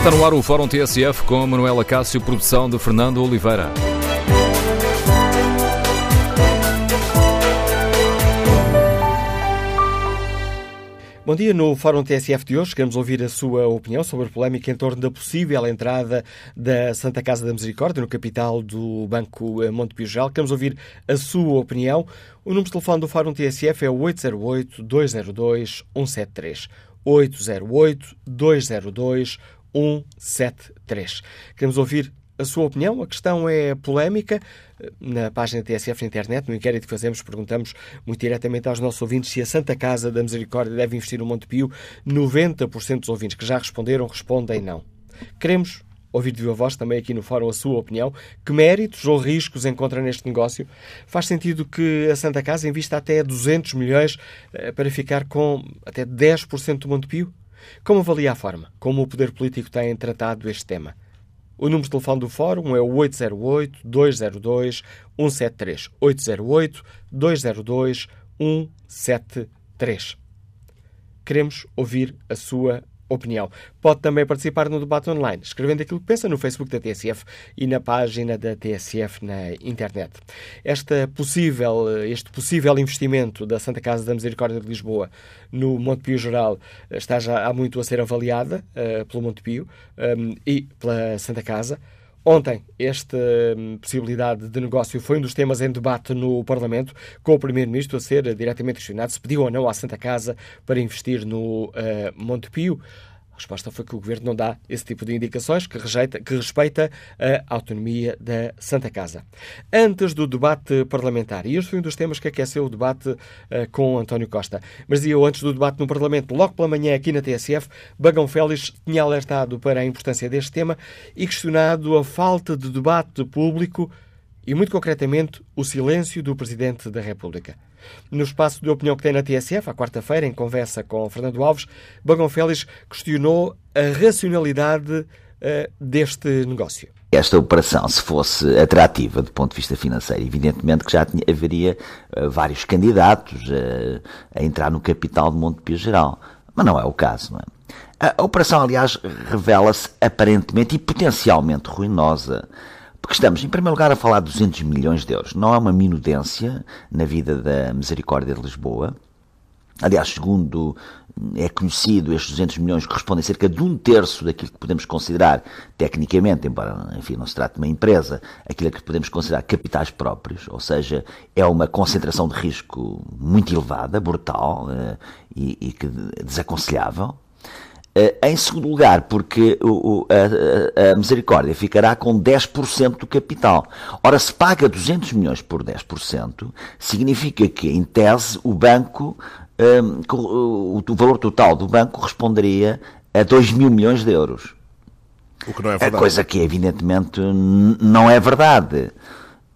Está no ar o Fórum TSF com Manuela Cássio, produção de Fernando Oliveira. Bom dia. No Fórum TSF de hoje queremos ouvir a sua opinião sobre a polémica em torno da possível entrada da Santa Casa da Misericórdia no capital do Banco Montepio Geral. Queremos ouvir a sua opinião. O número de telefone do Fórum TSF é o 808-202-173. 808-202-173. Queremos ouvir a sua opinião. A questão é polémica. Na página TSF na internet, no inquérito que fazemos, perguntamos muito diretamente aos nossos ouvintes se a Santa Casa da Misericórdia deve investir no Montepio. 90% dos ouvintes que já responderam respondem não. Queremos ouvir de viva voz também aqui no fórum a sua opinião. Que méritos ou riscos encontra neste negócio? Faz sentido que a Santa Casa invista até 200 milhões eh, para ficar com até 10% do Montepio? Como avalia a forma como o poder político tem tratado este tema? O número de telefone do Fórum é o 808-202-173. 808-202-173. Queremos ouvir a sua opinião. Pode também participar no debate online, escrevendo aquilo que pensa no Facebook da TSF e na página da TSF na internet. Esta possível, este possível investimento da Santa Casa da Misericórdia de Lisboa no Montepio Geral está já há muito a ser avaliada uh, pelo Montepio um, e pela Santa Casa. Ontem, esta possibilidade de negócio foi um dos temas em debate no Parlamento, com o Primeiro-Ministro a ser diretamente questionado se pediu ou não à Santa Casa para investir no uh, Montepio. Resposta foi que o Governo não dá esse tipo de indicações, que, rejeita, que respeita a autonomia da Santa Casa. Antes do debate parlamentar, e este foi um dos temas que aqueceu o debate uh, com António Costa, mas eu, antes do debate no Parlamento, logo pela manhã aqui na TSF, Bagão Félix tinha alertado para a importância deste tema e questionado a falta de debate público e, muito concretamente, o silêncio do Presidente da República. No espaço de opinião que tem na TSF, à quarta-feira, em conversa com Fernando Alves, Bagão Félix questionou a racionalidade uh, deste negócio. Esta operação, se fosse atrativa do ponto de vista financeiro, evidentemente que já tinha, haveria uh, vários candidatos uh, a entrar no capital de Montepio Geral. Mas não é o caso, não é? A operação, aliás, revela-se aparentemente e potencialmente ruinosa. Porque estamos, em primeiro lugar, a falar de 200 milhões de euros. Não é uma minudência na vida da Misericórdia de Lisboa. Aliás, segundo é conhecido, estes 200 milhões correspondem a cerca de um terço daquilo que podemos considerar, tecnicamente, embora enfim, não se trate de uma empresa, aquilo que podemos considerar capitais próprios, ou seja, é uma concentração de risco muito elevada, brutal uh, e, e que desaconselhável. Uh, em segundo lugar, porque o, o, a, a, Misericórdia ficará com 10% do capital. Ora, se paga 200 milhões por 10%, significa que, em tese, o banco, um, o, o, valor total do banco corresponderia a 2 mil milhões de euros. O que não é verdade. A coisa que, evidentemente, não é verdade.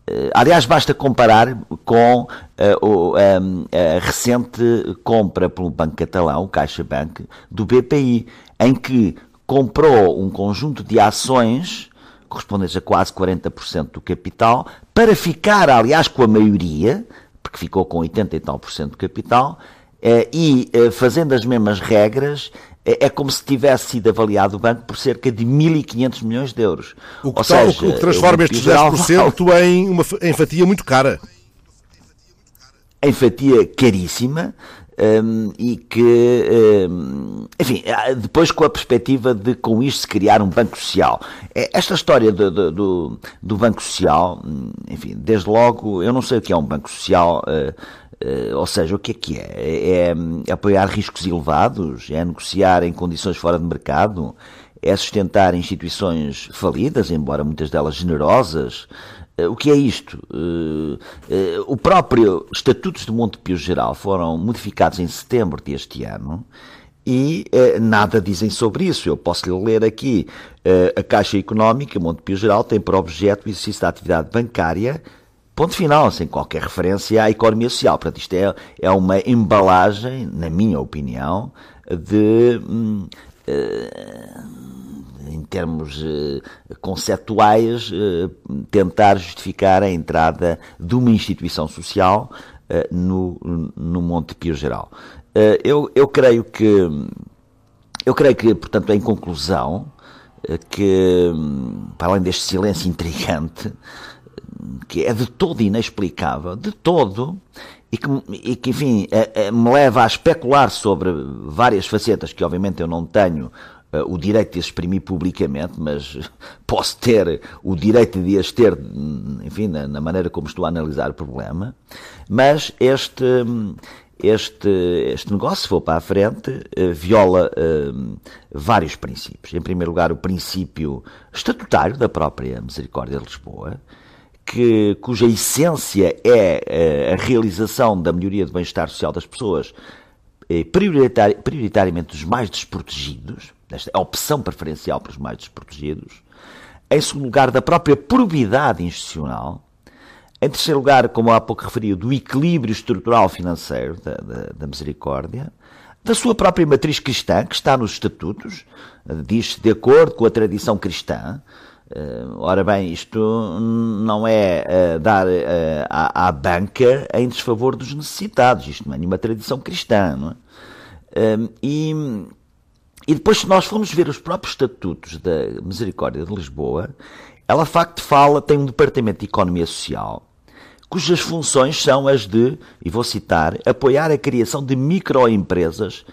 Eh, aliás, basta comparar com uh, a, a recente compra pelo Banco Catalão, o CaixaBank, do BPI, em que comprou um conjunto de ações correspondentes a quase 40% do capital, para ficar, aliás, com a maioria, porque ficou com 80 e tal por cento do capital, uh, e fazendo as mesmas regras, é, é como se tivesse sido avaliado o banco por cerca de 1.500 milhões de euros. O que, Ou seja, o que transforma estes 10% em uma em fatia muito cara. Em fatia caríssima, um, e que, um, enfim, depois com a perspectiva de com isto se criar um banco social. É, esta história do, do, do, banco social, hum, enfim, desde logo, eu não sei o que é um banco social. Uh, ou seja, o que é que é? é? é? apoiar riscos elevados? É negociar em condições fora de mercado? É sustentar instituições falidas, embora muitas delas generosas? Uh, o que é isto? Uh, o próprio Estatutos de Montepio Geral foram modificados em setembro deste ano e nada dizem sobre isso. Eu posso lhe ler aqui. a Caixa Económica Montepio Geral tem por objeto o exercício da atividade bancária Ponto final, sem qualquer referência à economia social. Portanto, isto é, é uma embalagem, na minha opinião, de. Hum, uh, em termos uh, conceptuais, uh, tentar justificar a entrada de uma instituição social no, no Monte Pio Geral. eu, eu creio que. Eu creio que, portanto, em conclusão, que, para além deste silêncio intrigante, que é de todo inexplicável, de todo, e que, e que enfim, é, é, me leva a especular sobre várias facetas que, obviamente, eu não tenho uh, o direito de exprimir publicamente, mas posso ter o direito de as ter, enfim, na, na maneira como estou a analisar o problema. Mas este, este, este negócio, se for para a frente, uh, viola uh, vários princípios. Em primeiro lugar, o princípio estatutário da própria Misericórdia de Lisboa, que, cuja essência é eh, a realização da melhoria do bem-estar social das pessoas, eh, prioritari prioritariamente dos mais desprotegidos, esta é a opção preferencial para os mais desprotegidos, em segundo lugar, da própria probidade institucional, em terceiro lugar, como há pouco referi, do equilíbrio estrutural financeiro da, da, da misericórdia, da sua própria matriz cristã, que está nos estatutos, diz-se de acordo com a tradição cristã, ora bem, isto não é uh, dar uh, à, à, banca em desfavor dos necessitados, isto não é nenhuma tradição cristã. Não é? e, e depois, se nós formos ver os próprios estatutos da Misericórdia de Lisboa, ela de facto fala, tem um departamento de economia social, cujas funções são as de, e vou citar, apoiar a criação de microempresas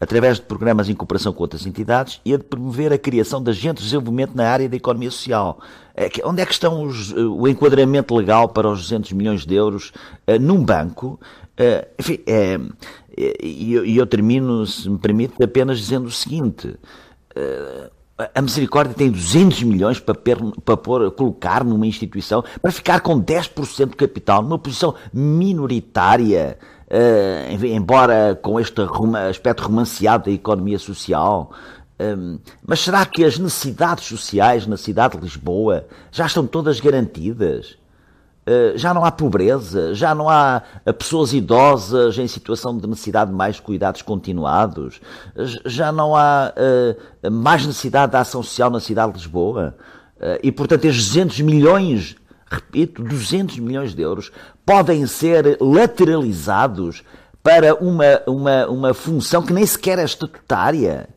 através de programas em cooperação com outras entidades e a de promover a criação de agentes de desenvolvimento na área da economia social. É onde é que estão os, eh, o enquadramento legal para os 200 milhões de euros uh, num banco? Uh, enfim, é, e eu, eu, termino, se me permite, apenas dizendo o seguinte. A Misericórdia tem 200 milhões para, per, para pôr, colocar numa instituição, para ficar com 10% de capital, numa posição minoritária, uh, embora com este aspecto romanceado da economia social. Um, mas será que as necessidades sociais na cidade de Lisboa já estão todas garantidas? Uh, já não há pobreza, já não há pessoas idosas em situação de necessidade de mais cuidados continuados, já não há mais necessidade de ação social na cidade de Lisboa. e, portanto, estes 200 milhões repito, 200 milhões de euros, podem ser lateralizados para uma, uma, uma função que nem sequer é estatutária.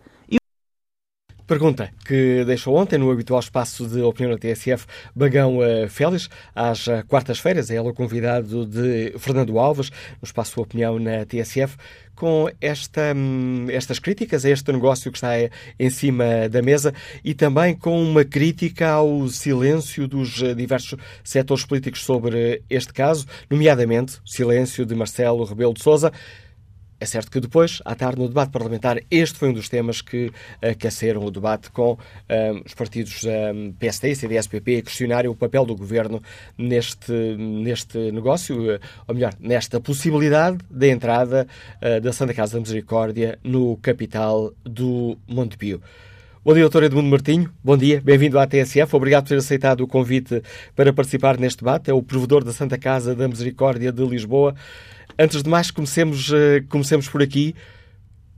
Pergunta que deixou ontem no habitual espaço de opinião da TSF Bagão uh, Félix, às uh, quartas-feiras, é ele o convidado de Fernando Alves, no espaço de opinião na TSF, com esta, hum, estas críticas a este negócio que está em cima da mesa e também com uma crítica ao silêncio dos diversos setores políticos sobre este caso, nomeadamente o silêncio de Marcelo Rebelo de Sousa. É certo que depois, à tarde, no debate parlamentar, este foi um dos temas que aqueceram o debate com um, os partidos um, PSD e CDS-PP a questionarem o papel do governo neste, neste negócio, ou melhor, nesta possibilidade da entrada uh, da Santa Casa da Misericórdia no capital do Montepio. Bom dia, doutor Edmundo Martinho. Bom dia, bem-vindo à TSF. Obrigado por ter aceitado o convite para participar neste debate. É o provedor da Santa Casa da Misericórdia de Lisboa. Antes de mais, comecemos, uh, comecemos por aqui.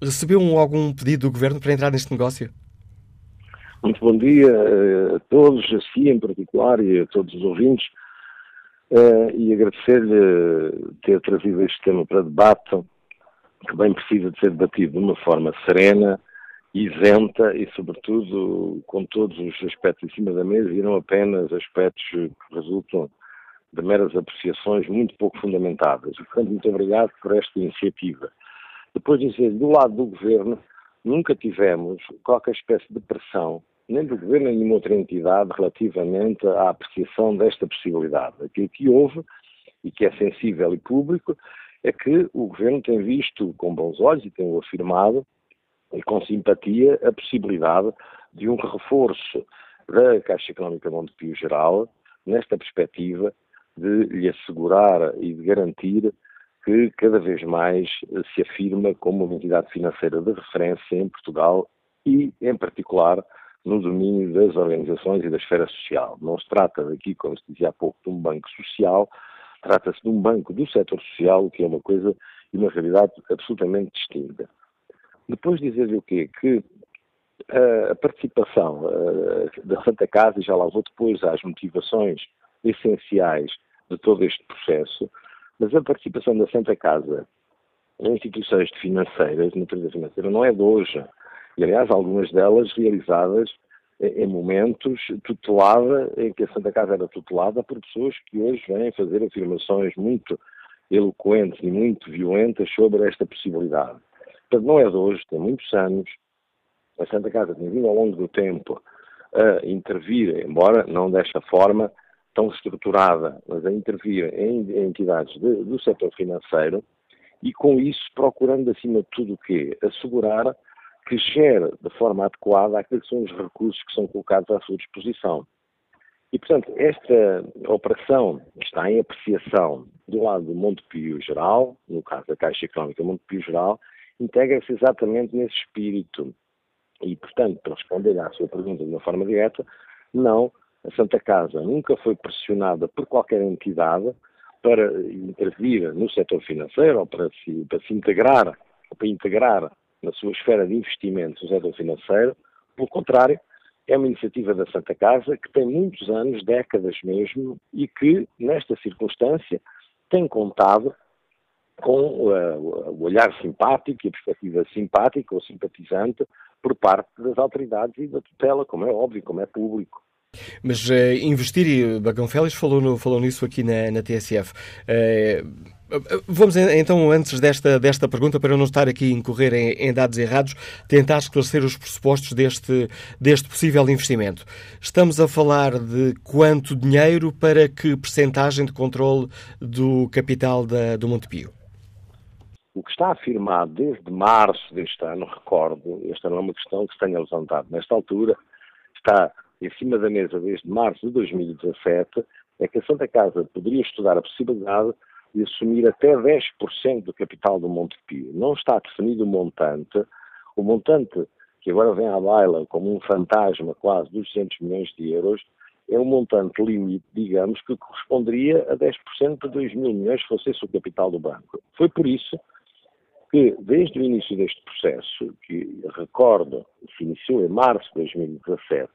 Recebeu um, algum pedido do Governo para entrar neste negócio? Muito bom dia uh, a todos, a si em particular e a todos os ouvintes. Uh, e agradecer-lhe ter trazido este tema para debate, que bem precisa de ser debatido de uma forma serena, isenta e, sobretudo, com todos os aspectos em cima da mesa e não apenas aspectos que resultam de meras apreciações muito pouco fundamentadas. Portanto, muito obrigado por esta iniciativa. Depois dizer, do lado do Governo, nunca tivemos qualquer espécie de pressão, nem do Governo nem de nenhuma outra entidade, relativamente à apreciação desta possibilidade. Aquilo que houve, e que é sensível e público, é que o Governo tem visto com bons olhos, e tem-o afirmado, e com simpatia, a possibilidade de um reforço da Caixa Económica Montepio Geral, nesta perspectiva, de lhe assegurar e de garantir que cada vez mais se afirma como uma entidade financeira de referência em Portugal e, em particular, no domínio das organizações e da esfera social. Não se trata daqui, como se dizia há pouco, de um banco social, trata-se de um banco do setor social, o que é uma coisa e uma realidade absolutamente distinta. Depois dizer-lhe o quê? Que a participação da Santa Casa, e já lá vou depois às motivações essenciais de todo este processo, mas a participação da Santa Casa em instituições financeiras, de natureza financeira, não é de hoje. E, aliás, algumas delas realizadas em momentos tutelada, em que a Santa Casa era tutelada por pessoas que hoje vêm fazer afirmações muito eloquentes e muito violentas sobre esta possibilidade. Portanto, não é de hoje, tem muitos anos. A Santa Casa tem vindo ao longo do tempo a intervir, embora não desta forma tão estruturada, mas a intervir em, entidades de, do setor financeiro e com isso procurando acima de tudo o quê? Assegurar que gere de forma adequada aqueles que são os recursos que são colocados à sua disposição. E, portanto, esta operação está em apreciação do lado do Montepio Geral, no caso da Caixa Económica Montepio Geral, integra-se exatamente nesse espírito. E, portanto, para responder à sua pergunta de uma forma direta, não, a Santa Casa nunca foi pressionada por qualquer entidade para intervir no setor financeiro ou para se, para se integrar, para integrar na sua esfera de investimentos no setor financeiro. Pelo contrário, é uma iniciativa da Santa Casa que tem muitos anos, décadas mesmo, e que, nesta circunstância, tem contado com uh, o olhar simpático e a perspectiva simpática ou simpatizante por parte das autoridades e da tutela, como é óbvio, como é público. Mas uh, investir, e Bagão Félix falou, no, falou nisso aqui na, na TSF. Uh, Vamos então, antes desta, desta pergunta, para não estar aqui a incorrer em, em, dados errados, tentar esclarecer os pressupostos deste, deste possível investimento. Estamos a falar de quanto dinheiro para que percentagem de controle do capital da, do Montepio? O que está afirmado desde março deste ano, recordo, esta não é uma questão que se tenha levantado nesta altura, está em cima da mesa desde março de 2017, é que a Santa Casa poderia estudar a possibilidade de assumir até 10% do capital do Montepio. Não está definido o montante. O montante que agora vem à baila como um fantasma quase dos 200 milhões de euros é um montante limite, digamos, que corresponderia a 10% de 2 mil milhões se fosse esse o capital do banco. Foi por isso que, desde o início deste processo, que recordo se iniciou em março de 2017,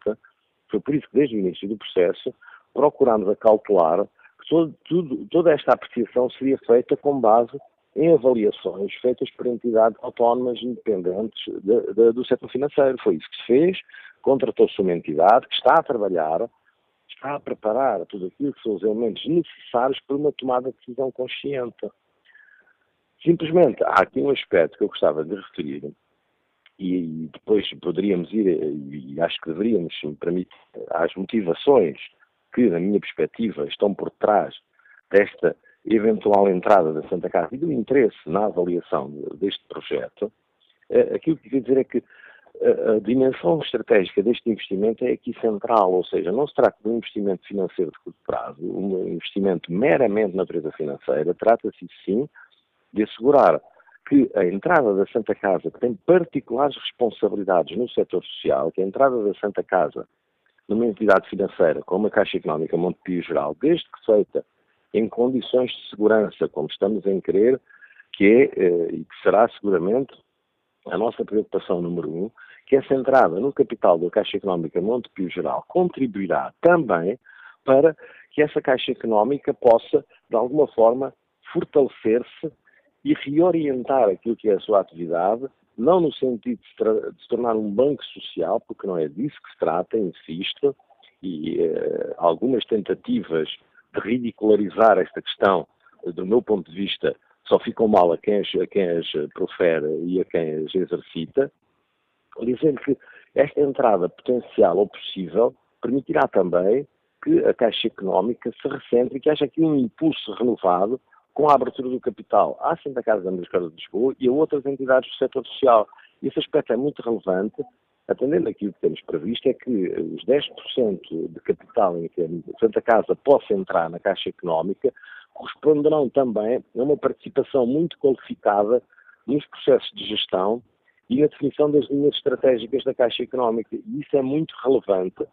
foi por isso que, desde o início do processo, procurámos acautelar que todo, tudo, toda esta apreciação seria feita com base em avaliações feitas por entidades autónomas independentes de, de, do setor financeiro. Foi isso que se fez, contratou-se uma entidade que está a trabalhar, está a preparar tudo aquilo que são os elementos necessários para uma tomada de decisão consciente. Simplesmente, há aqui um aspecto que eu gostava de referir, e depois poderíamos ir, e acho que deveríamos, permite, às motivações que, na minha perspectiva, estão por trás desta eventual entrada da Santa Casa e do interesse na avaliação deste projeto, eh, aquilo que quer dizer é que a dimensão estratégica deste investimento é aqui central, ou seja, não se trata de um investimento financeiro de curto prazo, um investimento meramente de natureza financeira, trata-se sim de assegurar que a entrada da Santa Casa, que tem particulares responsabilidades no setor social, que a entrada da Santa Casa numa entidade financeira como a Caixa Económica Montepio Geral, desde que feita em condições de segurança, como estamos em querer, que é eh, e que será seguramente a nossa preocupação número um, que essa entrada no capital da Caixa Económica Montepio Geral contribuirá também para que essa Caixa Económica possa, de alguma forma, fortalecer-se e reorientar aquilo que é a sua atividade, não no sentido de de se tornar um banco social, porque não é disso que se trata, insisto, e eh, algumas tentativas de ridicularizar esta questão, do meu ponto de vista, só ficam mal a quem a quem as profere e a quem as exercita, dizendo que esta entrada potencial ou possível permitirá também que a Caixa Económica se recentre e que haja aqui um impulso renovado com a abertura do capital à Santa Casa da Ambassadora de Lisboa e a outras entidades do setor social. Esse aspecto é muito relevante, atendendo aquilo que temos previsto, é que os 10% de capital em que a Santa Casa possa entrar na Caixa Económica corresponderão também a uma participação muito qualificada nos processos de gestão e na definição das linhas estratégicas da Caixa Económica. E isso é muito relevante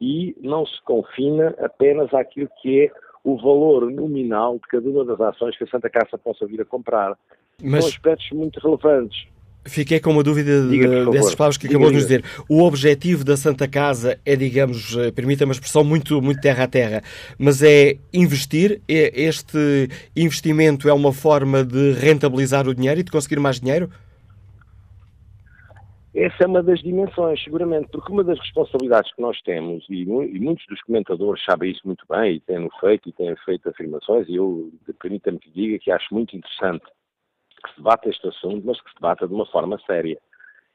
e não se confina apenas àquilo que é o valor nominal de cada uma das ações que a Santa Casa possa vir a comprar. Mas... São aspectos muito relevantes. Fiquei com uma dúvida Diga, dessas palavras que acabou de nos dizer. O objetivo da Santa Casa é, digamos, eh, permita uma expressão muito, muito terra a terra, mas é investir. Este investimento é uma forma de rentabilizar o dinheiro e de conseguir mais dinheiro? Essa é uma das dimensões, seguramente, porque uma das responsabilidades que nós temos, e, e muitos dos comentadores sabem isso muito bem, e têm feito, e têm feito afirmações, e eu, permita-me que diga que acho muito interessante que se debata este assunto, mas que se debata de uma forma séria.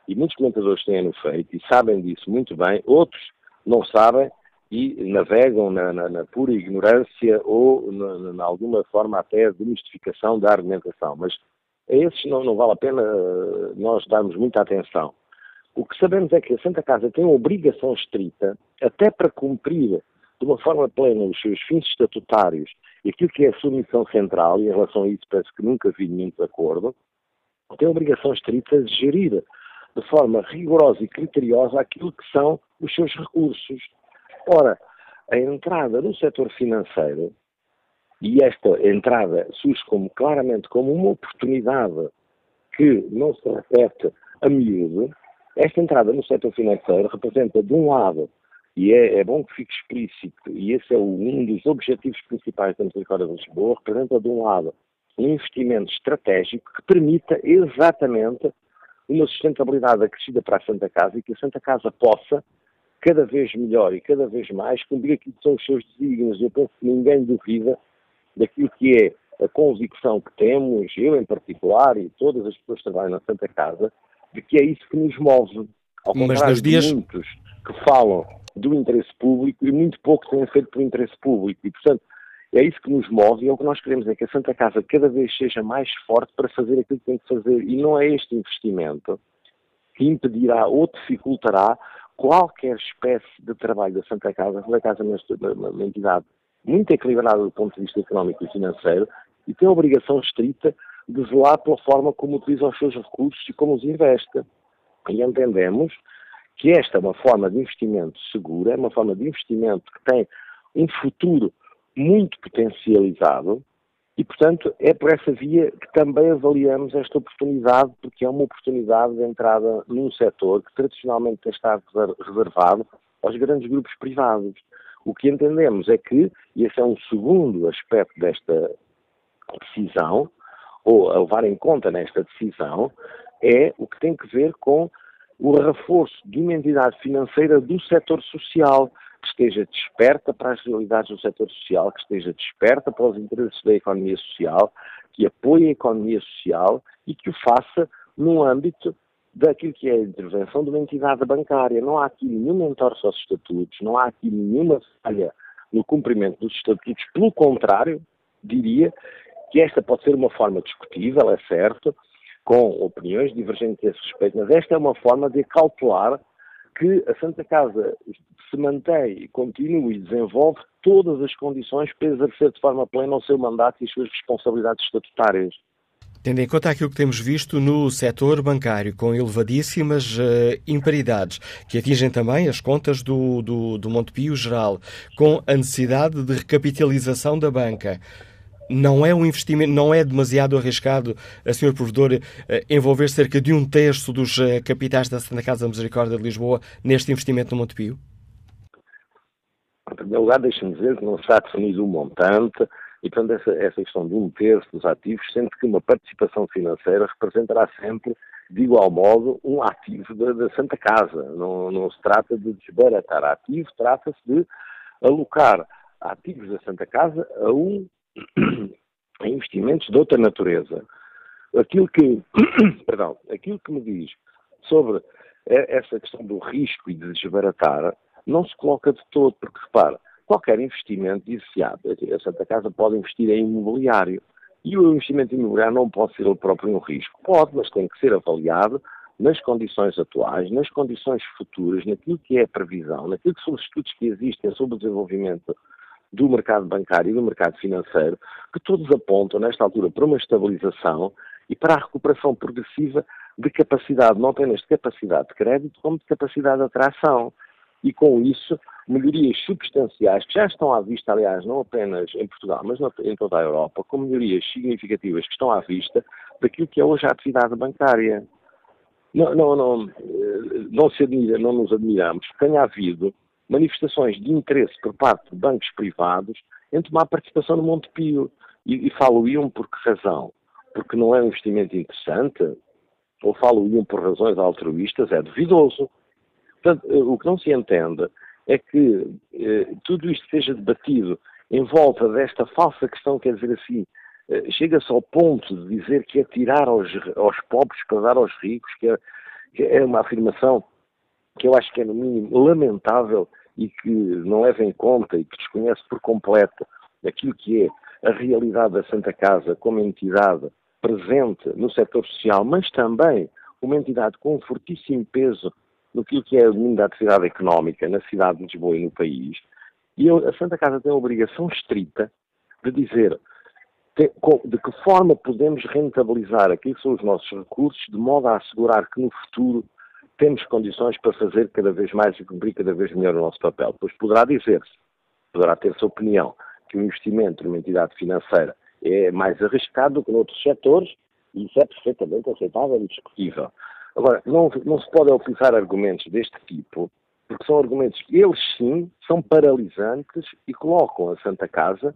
E muitos comentadores têm feito e sabem disso muito bem, outros não sabem e navegam na, na, na pura ignorância ou na, alguma forma até de mistificação da argumentação. Mas a esses não, não vale a pena eh, nós darmos muita atenção. O que sabemos é que a Santa Casa tem uma obrigação estrita, até para cumprir de uma forma plena os seus fins estatutários e aquilo que é a sua missão central, e em relação a isso parece que nunca vi nenhum desacordo, tem a obrigação estrita de gerir de forma rigorosa e criteriosa aquilo que são os seus recursos. Ora, a entrada no setor financeiro, e esta entrada surge como, claramente como uma oportunidade que não se repete a miúdo, esta entrada no setor financeiro representa, de um lado, e é, é bom que fique explícito, e esse é um dos objetivos principais da Misericórdia de Lisboa, representa, de um lado, um investimento estratégico que permita exatamente uma sustentabilidade acrescida para a Santa Casa e que a Santa Casa possa, cada vez melhor e cada vez mais, cumprir aquilo que são os seus desígnios. Eu penso que ninguém duvida daquilo que é a convicção que temos, eu em particular e todas as pessoas que trabalham na Santa Casa, de que é isso que nos move. Ao contrário Mas nos dias... de muitos que falam do interesse público e muito pouco têm feito pelo interesse público. E, portanto, é isso que nos move e é o que nós queremos é que a Santa Casa cada vez seja mais forte para fazer aquilo que tem que fazer. E não é este investimento que impedirá ou dificultará qualquer espécie de trabalho da Santa Casa. A Santa Casa é uma entidade muito equilibrada do ponto de vista económico e financeiro e tem a obrigação estrita de zelar pela forma como utiliza os seus recursos e como os investe. E entendemos que esta é uma forma de investimento segura, é uma forma de investimento que tem um futuro muito potencializado e, portanto, é por essa via que também avaliamos esta oportunidade, porque é uma oportunidade de entrada num setor que tradicionalmente tem estado reservado aos grandes grupos privados. O que entendemos é que, e esse é um segundo aspecto desta decisão, ou a levar em conta nesta decisão, é o que tem que ver com o reforço de uma entidade financeira do setor social, que esteja desperta para as realidades do setor social, que esteja desperta para os interesses da economia social, que apoie a economia social e que o faça no âmbito daquilo que é a intervenção de uma entidade bancária. Não há aqui nenhuma entorse aos estatutos, não há aqui nenhuma falha no cumprimento dos estatutos, pelo contrário, diria que esta pode ser uma forma discutível, é certo, com opiniões divergentes a esse respeito, mas esta é uma forma de cautelar que a Santa Casa se mantém continua e desenvolve todas as condições para exercer de forma plena o seu mandato e as suas responsabilidades estatutárias. Tendo em conta aquilo que temos visto no setor bancário, com elevadíssimas uh, imparidades, que atingem também as contas do, do, do Montepio Geral, com a necessidade de recapitalização da banca, não é um investimento, não é demasiado arriscado, a Sr. Provedor, eh, envolver cerca de um terço dos eh, capitais da Santa Casa da Misericórdia de Lisboa neste investimento no Montepio? Em primeiro lugar, deixe-me dizer que não está definido um montante e, portanto, essa, essa questão de um terço dos ativos, sendo que uma participação financeira representará sempre, de igual modo, um ativo da, da Santa Casa. Não, não se trata de desbaratar ativo, trata-se de alocar ativos da Santa Casa a um em investimentos de outra natureza. Aquilo que, perdão, aquilo que me diz sobre essa questão do risco e de desbaratar não se coloca de todo, porque repara, qualquer investimento iniciado, a Santa Casa pode investir em imobiliário e o investimento imobiliário não pode ser ele próprio um risco. Pode, mas tem que ser avaliado nas condições atuais, nas condições futuras, naquilo que é a previsão, naquilo que são os estudos que existem sobre o desenvolvimento do mercado bancário e do mercado financeiro, que todos apontam, nesta altura, para uma estabilização e para a recuperação progressiva de capacidade, não apenas de capacidade de crédito, como de capacidade de atração. E com isso, melhorias substanciais, que já estão à vista, aliás, não apenas em Portugal, mas em toda a Europa, com melhorias significativas que estão à vista daquilo que é hoje a atividade bancária. Não, não, não, eh, não, se admira, não nos admiramos que tenha havido manifestações de interesse por parte de bancos privados em tomar participação no Montepio. E, e falo iam por que razão? Porque não é um investimento interessante? ou falo-iam por razões altruístas, é duvidoso. Portanto, eh, o que não se entende é que eh, tudo isto seja debatido em volta desta falsa questão, quer dizer assim, eh, chega-se ao ponto de dizer que é tirar aos, aos pobres para dar aos ricos, que é, que é uma afirmação que eu acho que é, no mínimo, lamentável e que não leva em conta e que desconhece por completo aquilo que é a realidade da Santa Casa como entidade presente no setor social, mas também uma entidade com um fortíssimo peso no que é a domínio da atividade económica na cidade de Lisboa e no país. E a Santa Casa tem a obrigação estrita de dizer de que forma podemos rentabilizar aquilo que são os nossos recursos, de modo a assegurar que no futuro temos condições para fazer cada vez mais e cumprir cada vez melhor o nosso papel. Pois poderá dizer-se, poderá ter-se opinião, que o investimento numa entidade financeira é mais arriscado do que noutros setores, e isso é perfeitamente aceitável e discutível. Agora, não, não se pode utilizar argumentos deste tipo, porque são argumentos que eles sim são paralisantes e colocam a Santa Casa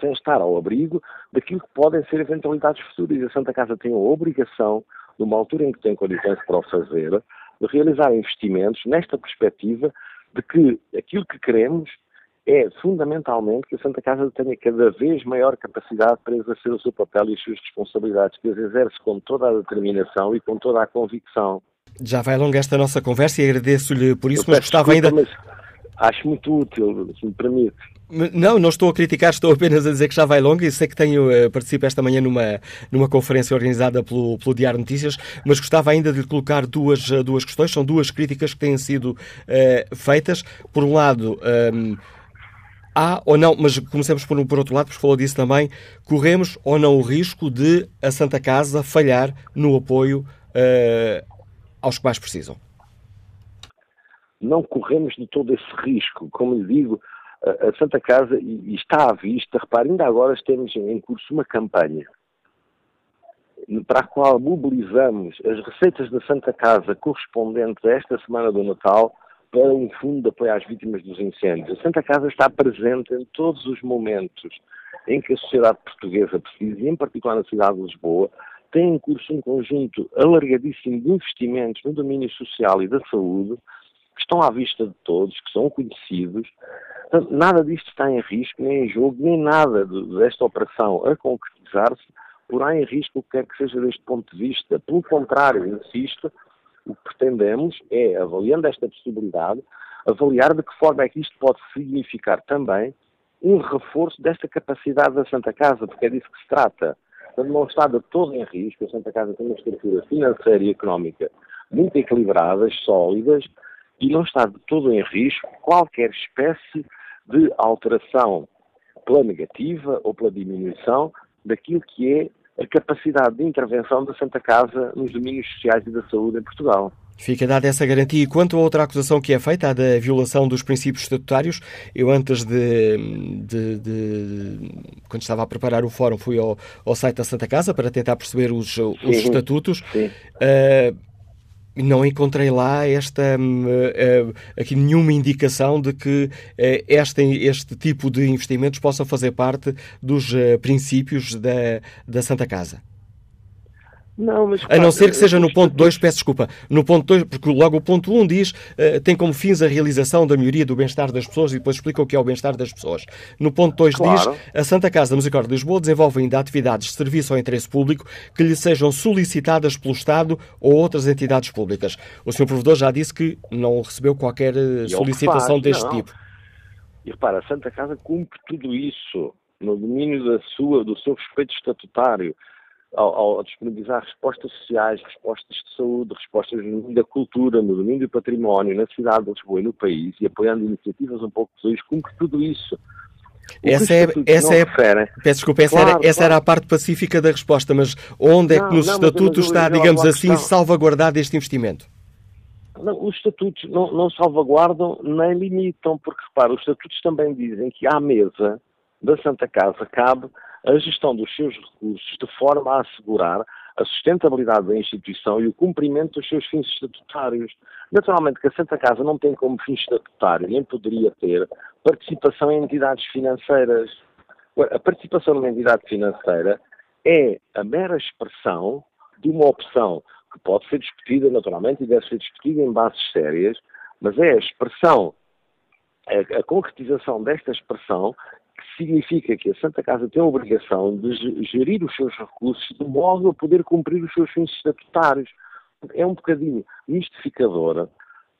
sem estar ao abrigo daquilo que podem ser eventualidades futuras. E a Santa Casa tem a obrigação, numa altura em que tem condições para o fazer, de realizar investimentos nesta perspectiva de que aquilo que queremos é fundamentalmente que a Santa Casa tenha cada vez maior capacidade para exercer o seu papel e as suas responsabilidades, que as exerce com toda a determinação e com toda a convicção. Já vai longa esta nossa conversa e agradeço-lhe por isso, mas gostava ainda. Mas acho muito útil, se me permite. Não, não estou a criticar, estou apenas a dizer que já vai longa e sei que tenho, uh, participo esta manhã numa, numa conferência organizada pelo, pelo Diário Notícias, mas gostava ainda de lhe colocar duas, uh, duas questões, são duas críticas que têm sido uh, feitas. Por um lado, um, há ou não, mas comecemos por, por outro lado, porque falou disso também, corremos ou não o risco de a Santa Casa falhar no apoio uh, aos que mais precisam? Não corremos de todo esse risco. Como lhe digo, a Santa Casa, e está à vista, repare, ainda agora temos em curso uma campanha para a qual mobilizamos as receitas da Santa Casa correspondentes a esta semana do Natal para um fundo de apoio às vítimas dos incêndios. A Santa Casa está presente em todos os momentos em que a sociedade portuguesa precisa, e em particular na cidade de Lisboa, tem em curso um conjunto alargadíssimo de investimentos no domínio social e da saúde, que estão à vista de todos, que são conhecidos. Portanto, nada disto está em risco, nem em jogo, nem nada desta operação a concretizar-se porá em risco o que quer que seja deste ponto de vista. Pelo contrário, insisto, o que pretendemos é, avaliando esta possibilidade, avaliar de que forma é que isto pode significar também um reforço desta capacidade da Santa Casa, porque é disso que se trata. Quando não está de todo em risco, a Santa Casa tem uma estrutura financeira e económica muito equilibradas, sólidas, e não está de todo em risco qualquer espécie de alteração pela negativa ou pela diminuição daquilo que é a capacidade de intervenção da Santa Casa nos domínios sociais e da saúde em Portugal. Fica dada essa garantia. E quanto a outra acusação que é feita, a da violação dos princípios estatutários, eu antes de, de, de quando estava a preparar o fórum, fui ao, ao, site da Santa Casa para tentar perceber os, os estatutos. Sim. Uh, não encontrei lá esta uh, aqui nenhuma indicação de que uh, este, este tipo de investimentos possam fazer parte dos princípios da, da Santa Casa. Não, mas, a não ser que seja no ponto 2, peço desculpa, no ponto 2, porque logo o ponto 1 um diz uh, tem como fins a realização da melhoria do bem-estar das pessoas e depois explica o que é o bem-estar das pessoas. No ponto 2 claro. diz a Santa Casa da Misericórdia de Lisboa desenvolve ainda atividades de serviço ao interesse público que lhe sejam solicitadas pelo Estado ou outras entidades públicas. O Sr. Provedor já disse que não recebeu qualquer eh, solicitação deste não. tipo. E repara, a Santa Casa cumpre tudo isso no domínio da sua, do seu respeito estatutário ao, ao, disponibilizar respostas sociais, respostas de saúde, respostas no domínio da cultura, no domínio do património, na cidade de Lisboa e no país, e apoiando iniciativas um pouco pessoas, cumpre tudo isso. essa é, essa é, peço desculpa, essa, claro, era, essa claro. era a parte pacífica da resposta, mas onde é que nos não, estatutos está, digamos assim, salvaguardado este investimento? Não, os estatutos não, não, salvaguardam nem limitam, porque repara, os estatutos também dizem que à mesa da Santa Casa cabe a gestão dos seus recursos de forma a assegurar a sustentabilidade da instituição e o cumprimento dos seus fins estatutários. Naturalmente que a Santa Casa não tem como fim estatutário, nem poderia ter, participação em entidades financeiras. A participação numa entidade financeira é a mera expressão de uma opção que pode ser discutida naturalmente e deve ser discutida em bases sérias, mas é a expressão, a, a concretização desta expressão significa que a Santa Casa tem a obrigação de gerir os seus recursos de modo a poder cumprir os seus fins estatutários. É um bocadinho mistificadora,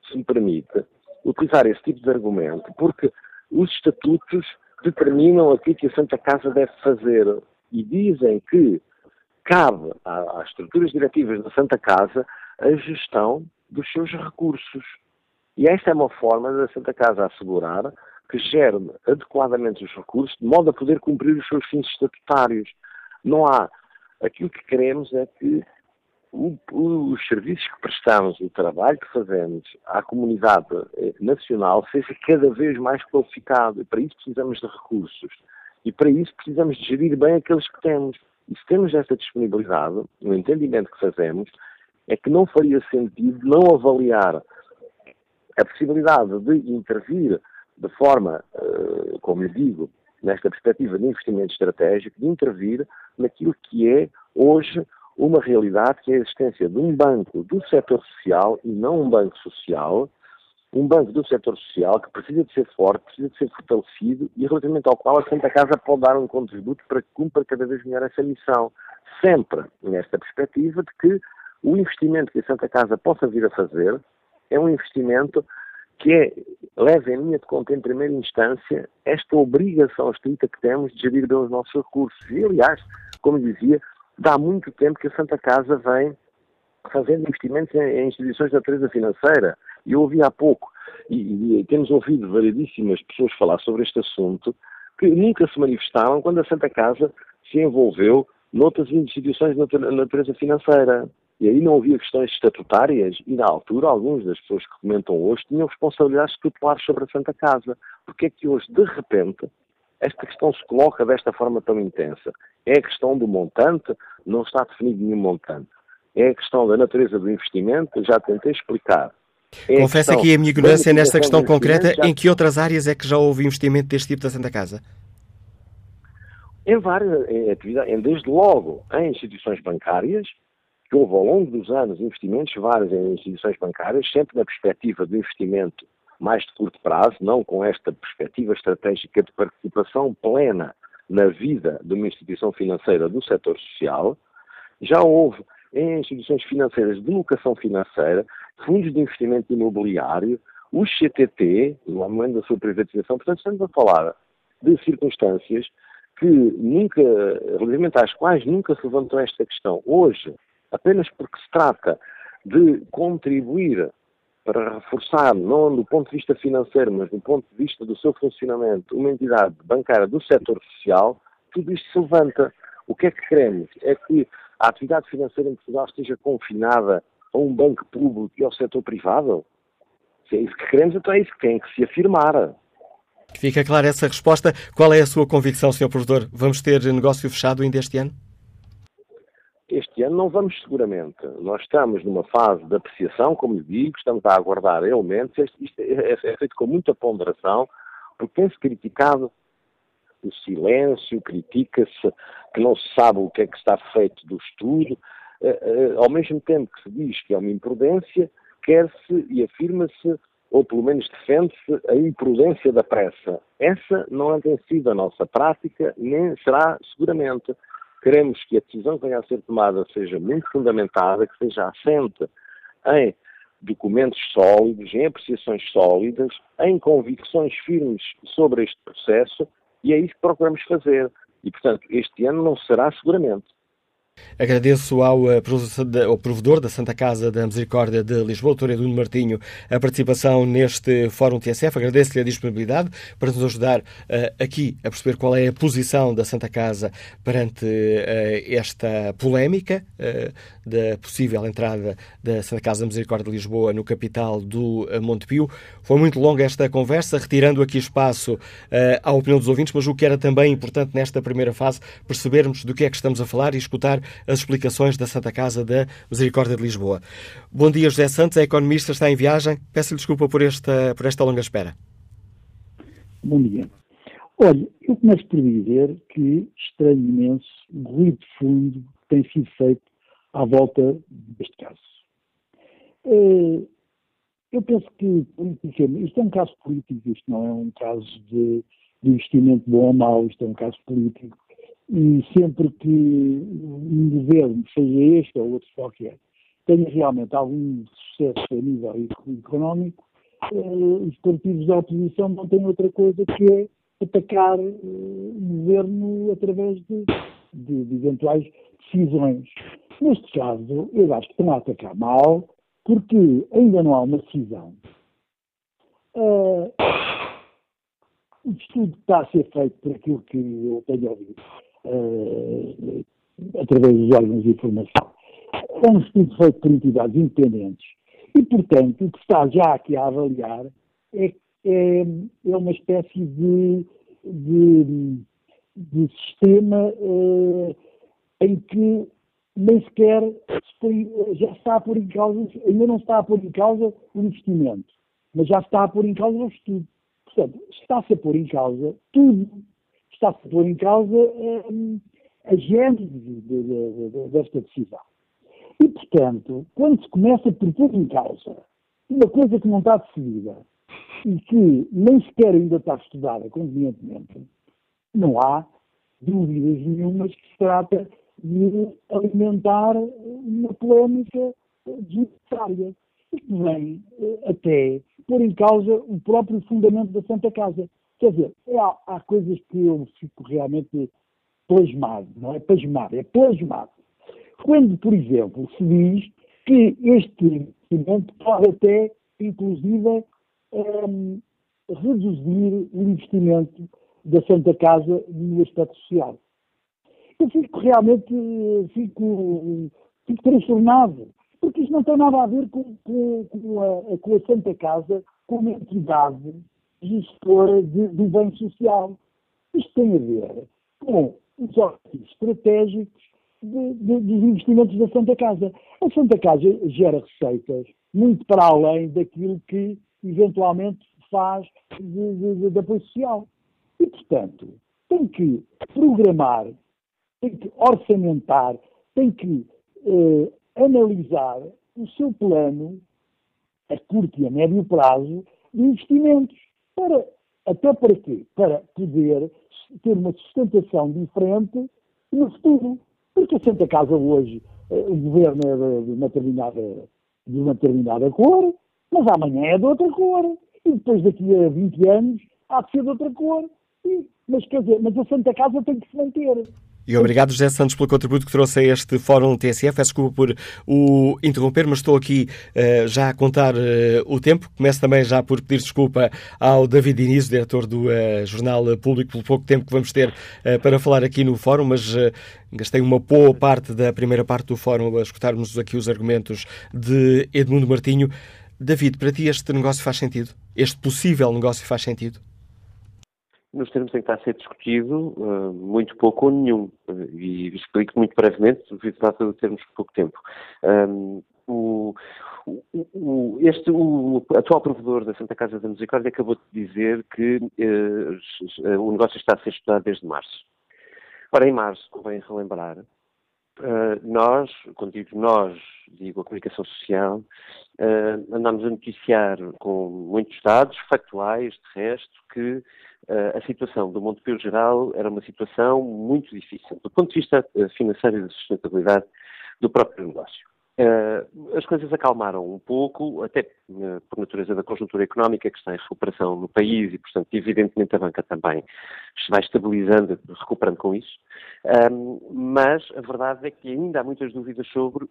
se me permite, utilizar esse tipo de argumento, porque os estatutos determinam aquilo que a Santa Casa deve fazer e dizem que cabe às estruturas diretivas da Santa Casa a gestão dos seus recursos. E esta é uma forma da Santa Casa assegurar que gere adequadamente os recursos de modo a poder cumprir os seus fins estatutários. Não há. Aquilo que queremos é que o, os serviços que prestamos, o trabalho que fazemos à comunidade eh, nacional seja cada vez mais qualificado. E para isso precisamos de recursos. E para isso precisamos de gerir bem aqueles que temos. E se temos esta disponibilidade, no entendimento que fazemos, é que não faria sentido não avaliar a possibilidade de intervir de forma, eh, como lhe digo, nesta perspectiva de investimento estratégico, de intervir naquilo que é hoje uma realidade, que é a existência de um banco do setor social e não um banco social, um banco do setor social que precisa de ser forte, precisa de ser fortalecido e relativamente ao qual a Santa Casa pode dar um contributo para que cumpra cada vez melhor essa missão. Sempre nesta perspectiva de que o investimento que a Santa Casa possa vir a fazer é um investimento que é, leva em linha de conta, em primeira instância, esta obrigação estrita que temos de gerir bem os nossos recursos. E, aliás, como dizia, dá muito tempo que a Santa Casa vem fazendo investimentos em, em instituições de natureza financeira. E eu ouvi há pouco, e, e temos ouvido variedíssimas pessoas falar sobre este assunto, que nunca se manifestaram quando a Santa Casa se envolveu noutras instituições de natureza financeira. E aí não havia questões estatutárias e, na altura, algumas das pessoas que comentam hoje tinham responsabilidades tutelares sobre a Santa Casa. Porque é que hoje, de repente, esta questão se coloca desta forma tão intensa? É a questão do montante? Não está definido nenhum montante. É a questão da natureza do investimento? Já tentei explicar. É Confesso aqui a minha ignorância nesta questão concreta. Já... Em que outras áreas é que já houve investimento deste tipo da Santa Casa? Em várias atividades, desde logo em instituições bancárias, que houve ao longo dos anos investimentos vários em instituições bancárias, sempre na perspectiva do investimento mais de curto prazo, não com esta perspectiva estratégica de participação plena na vida de uma instituição financeira do setor social. Já houve em instituições financeiras de locação financeira, fundos de investimento imobiliário, o CTT, no momento da sua privatização. Portanto, estamos a falar de circunstâncias que nunca, relativamente às quais nunca se levantou esta questão. Hoje, apenas porque se trata de contribuir para reforçar, não do ponto de vista financeiro, mas do ponto de vista do seu funcionamento, uma entidade bancária do setor social, tudo isto se levanta. O que é que queremos? É que a atividade financeira em Portugal esteja confinada a um banco público e ao setor privado? Se é isso que queremos, então é isso que tem que se afirmar. Fica clara essa resposta. Qual é a sua convicção, Sr. Professor? Vamos ter negócio fechado ainda este ano? Este ano não vamos seguramente. Nós estamos numa fase de apreciação, como lhe digo, estamos a aguardar elementos. Isto é, é feito com muita ponderação, porque tem-se criticado o silêncio, critica-se que não se sabe o que é que está feito do estudo. Eh, eh, ao mesmo tempo que se diz que é uma imprudência, quer-se e afirma-se, ou pelo menos defende-se, a imprudência da pressa. Essa não tem sido a nossa prática, nem será seguramente. Queremos que a decisão que venha a ser tomada seja muito fundamentada, que seja assente em documentos sólidos, em apreciações sólidas, em convicções firmes sobre este processo, e é isso que procuramos fazer. E, portanto, este ano não será seguramente. Agradeço ao, eh, ao provedor da Santa Casa da Misericórdia de Lisboa, Dr. Eduardo Martinho, a participação neste Fórum TSF. Agradeço-lhe a disponibilidade para nos ajudar uh, aqui a perceber qual é a posição da Santa Casa perante uh, esta polémica uh, da possível entrada da Santa Casa da Misericórdia de Lisboa no capital do Montepio. Foi muito longa esta conversa, retirando aqui espaço à opinião dos ouvintes, mas o que era também importante nesta primeira fase, percebermos do que é que estamos a falar e escutar as explicações da Santa Casa da Misericórdia de Lisboa. Bom dia, José Santos, é economista, está em viagem. Peço-lhe desculpa por esta, por esta longa espera. Bom dia. Olha, eu começo por dizer que estranho imenso o ruído de fundo que tem sido feito à volta deste caso. Uh, eu penso que, politicamente, isto é um caso político, isto não é um caso de, de investimento bom ou mau, isto é um caso político. E sempre que um governo, seja este ou outro qualquer, tenha realmente algum sucesso a nível económico, uh, os partidos da oposição não têm outra coisa que é atacar uh, o governo através de, de, de, eventuais decisões. Neste caso, eu acho que estão a atacar mal, porque ainda não há uma decisão. Uh, o estudo está a ser feito por aquilo que eu tenho ouvido, uh, através dos órgãos de informação. É um estudo feito por entidades independentes e, portanto, o que está já aqui a avaliar é, é, é uma espécie de, de, de sistema uh, em que nem sequer já está a pôr em causa, ainda não está a pôr em causa o investimento, mas já está a pôr em causa o estudo. Portanto, está-se a pôr em causa tudo. Está-se a pôr em causa um, a gênese de, de, de, desta decisão. E, portanto, quando se começa por pôr em causa uma coisa que não está decidida e que nem sequer ainda está estudada convenientemente, não há dúvidas nenhumas que se trata de alimentar uma polémica desnecessária e que vem eh, até pôr em causa o próprio fundamento da Santa Casa. Quer dizer, é, há, há coisas que eu fico realmente plasmado, não é plasmado, é plasmado. Quando, por exemplo, se diz que este investimento pode até, inclusive, um, ehm, reduzir o investimento da Santa Casa no aspecto social eu fico realmente fico, fico transtornado, porque isto não tem nada a ver com, com, com, a, com a, Santa Casa como entidade gestora de, do bem social. Isto tem a ver com os objetivos estratégicos de, de, dos investimentos da Santa Casa. A Santa Casa gera receitas muito para além daquilo que eventualmente faz de, de, apoio social. E, portanto, tem que programar tem que orçamentar, tem que eh, analisar o seu plano a curto e a médio prazo de investimentos. Para, até para quê? Para poder ter uma sustentação diferente no futuro. Porque a Santa Casa hoje, eh, o governo é de uma, determinada, de uma determinada cor, mas amanhã é de outra cor. E depois daqui a 20 anos há de ser de outra cor. E, mas quer dizer, mas a Santa Casa tem que se manter. E obrigado, José Santos, pelo contributo que trouxe a este Fórum TSF. Peço desculpa por o interromper, mas estou aqui uh, já a contar uh, o tempo. Começo também já por pedir desculpa ao David Diniz, diretor do uh, Jornal Público, pelo pouco tempo que vamos ter para falar aqui no Fórum, mas gastei uma boa parte da primeira parte do Fórum a escutarmos aqui os argumentos de Edmundo Martinho. David, para ti este negócio faz sentido? Este possível negócio faz sentido? Nos termos em que está a ser discutido, uh, muito pouco ou nenhum. Uh, e explico muito brevemente, devido à de termos pouco tempo. Um, o, o, este, o atual provedor da Santa Casa da Misericórdia acabou de dizer que uh, o negócio está a ser estudado desde março. Ora, em março, convém relembrar, Uh, nós, quando digo nós, digo a comunicação social, uh, andamos a noticiar com muitos dados factuais, de resto, que uh, a situação do Montepio Geral era uma situação muito difícil, do ponto de vista financeiro e de sustentabilidade do próprio negócio. Uh, as coisas acalmaram um pouco, até uh, por natureza da conjuntura económica que está em recuperação no país e, portanto, evidentemente a banca também se vai estabilizando, recuperando com isso. Mas a verdade é que ainda há muitas dúvidas sobre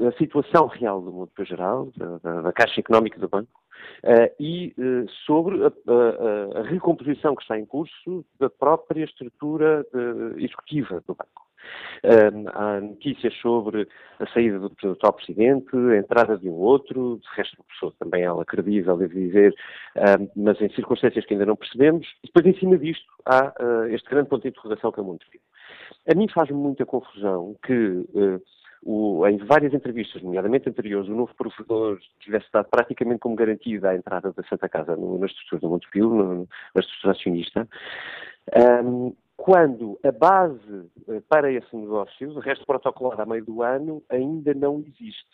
a situação real do mundo geral, da, da, Caixa Económica do Banco, uh, e sobre a, a, a, recomposição que está em curso da própria estrutura executiva do banco. Um, há notícias sobre a saída do, do atual presidente, a entrada de um outro, de resto uma pessoa também ela credível, devo dizer, um, mas em circunstâncias que ainda não percebemos. E depois, em cima disto, há uh, este grande ponto de interrogação que é muito difícil. A mim faz-me muita confusão que o, em várias entrevistas, nomeadamente anteriores, o novo provedor tivesse dado praticamente como garantida a entrada da Santa Casa no, na estrutura do Montepio, na estrutura acionista. Um, quando a base eh, para esse negócio, de resto protocolado a meio do ano, ainda não existe.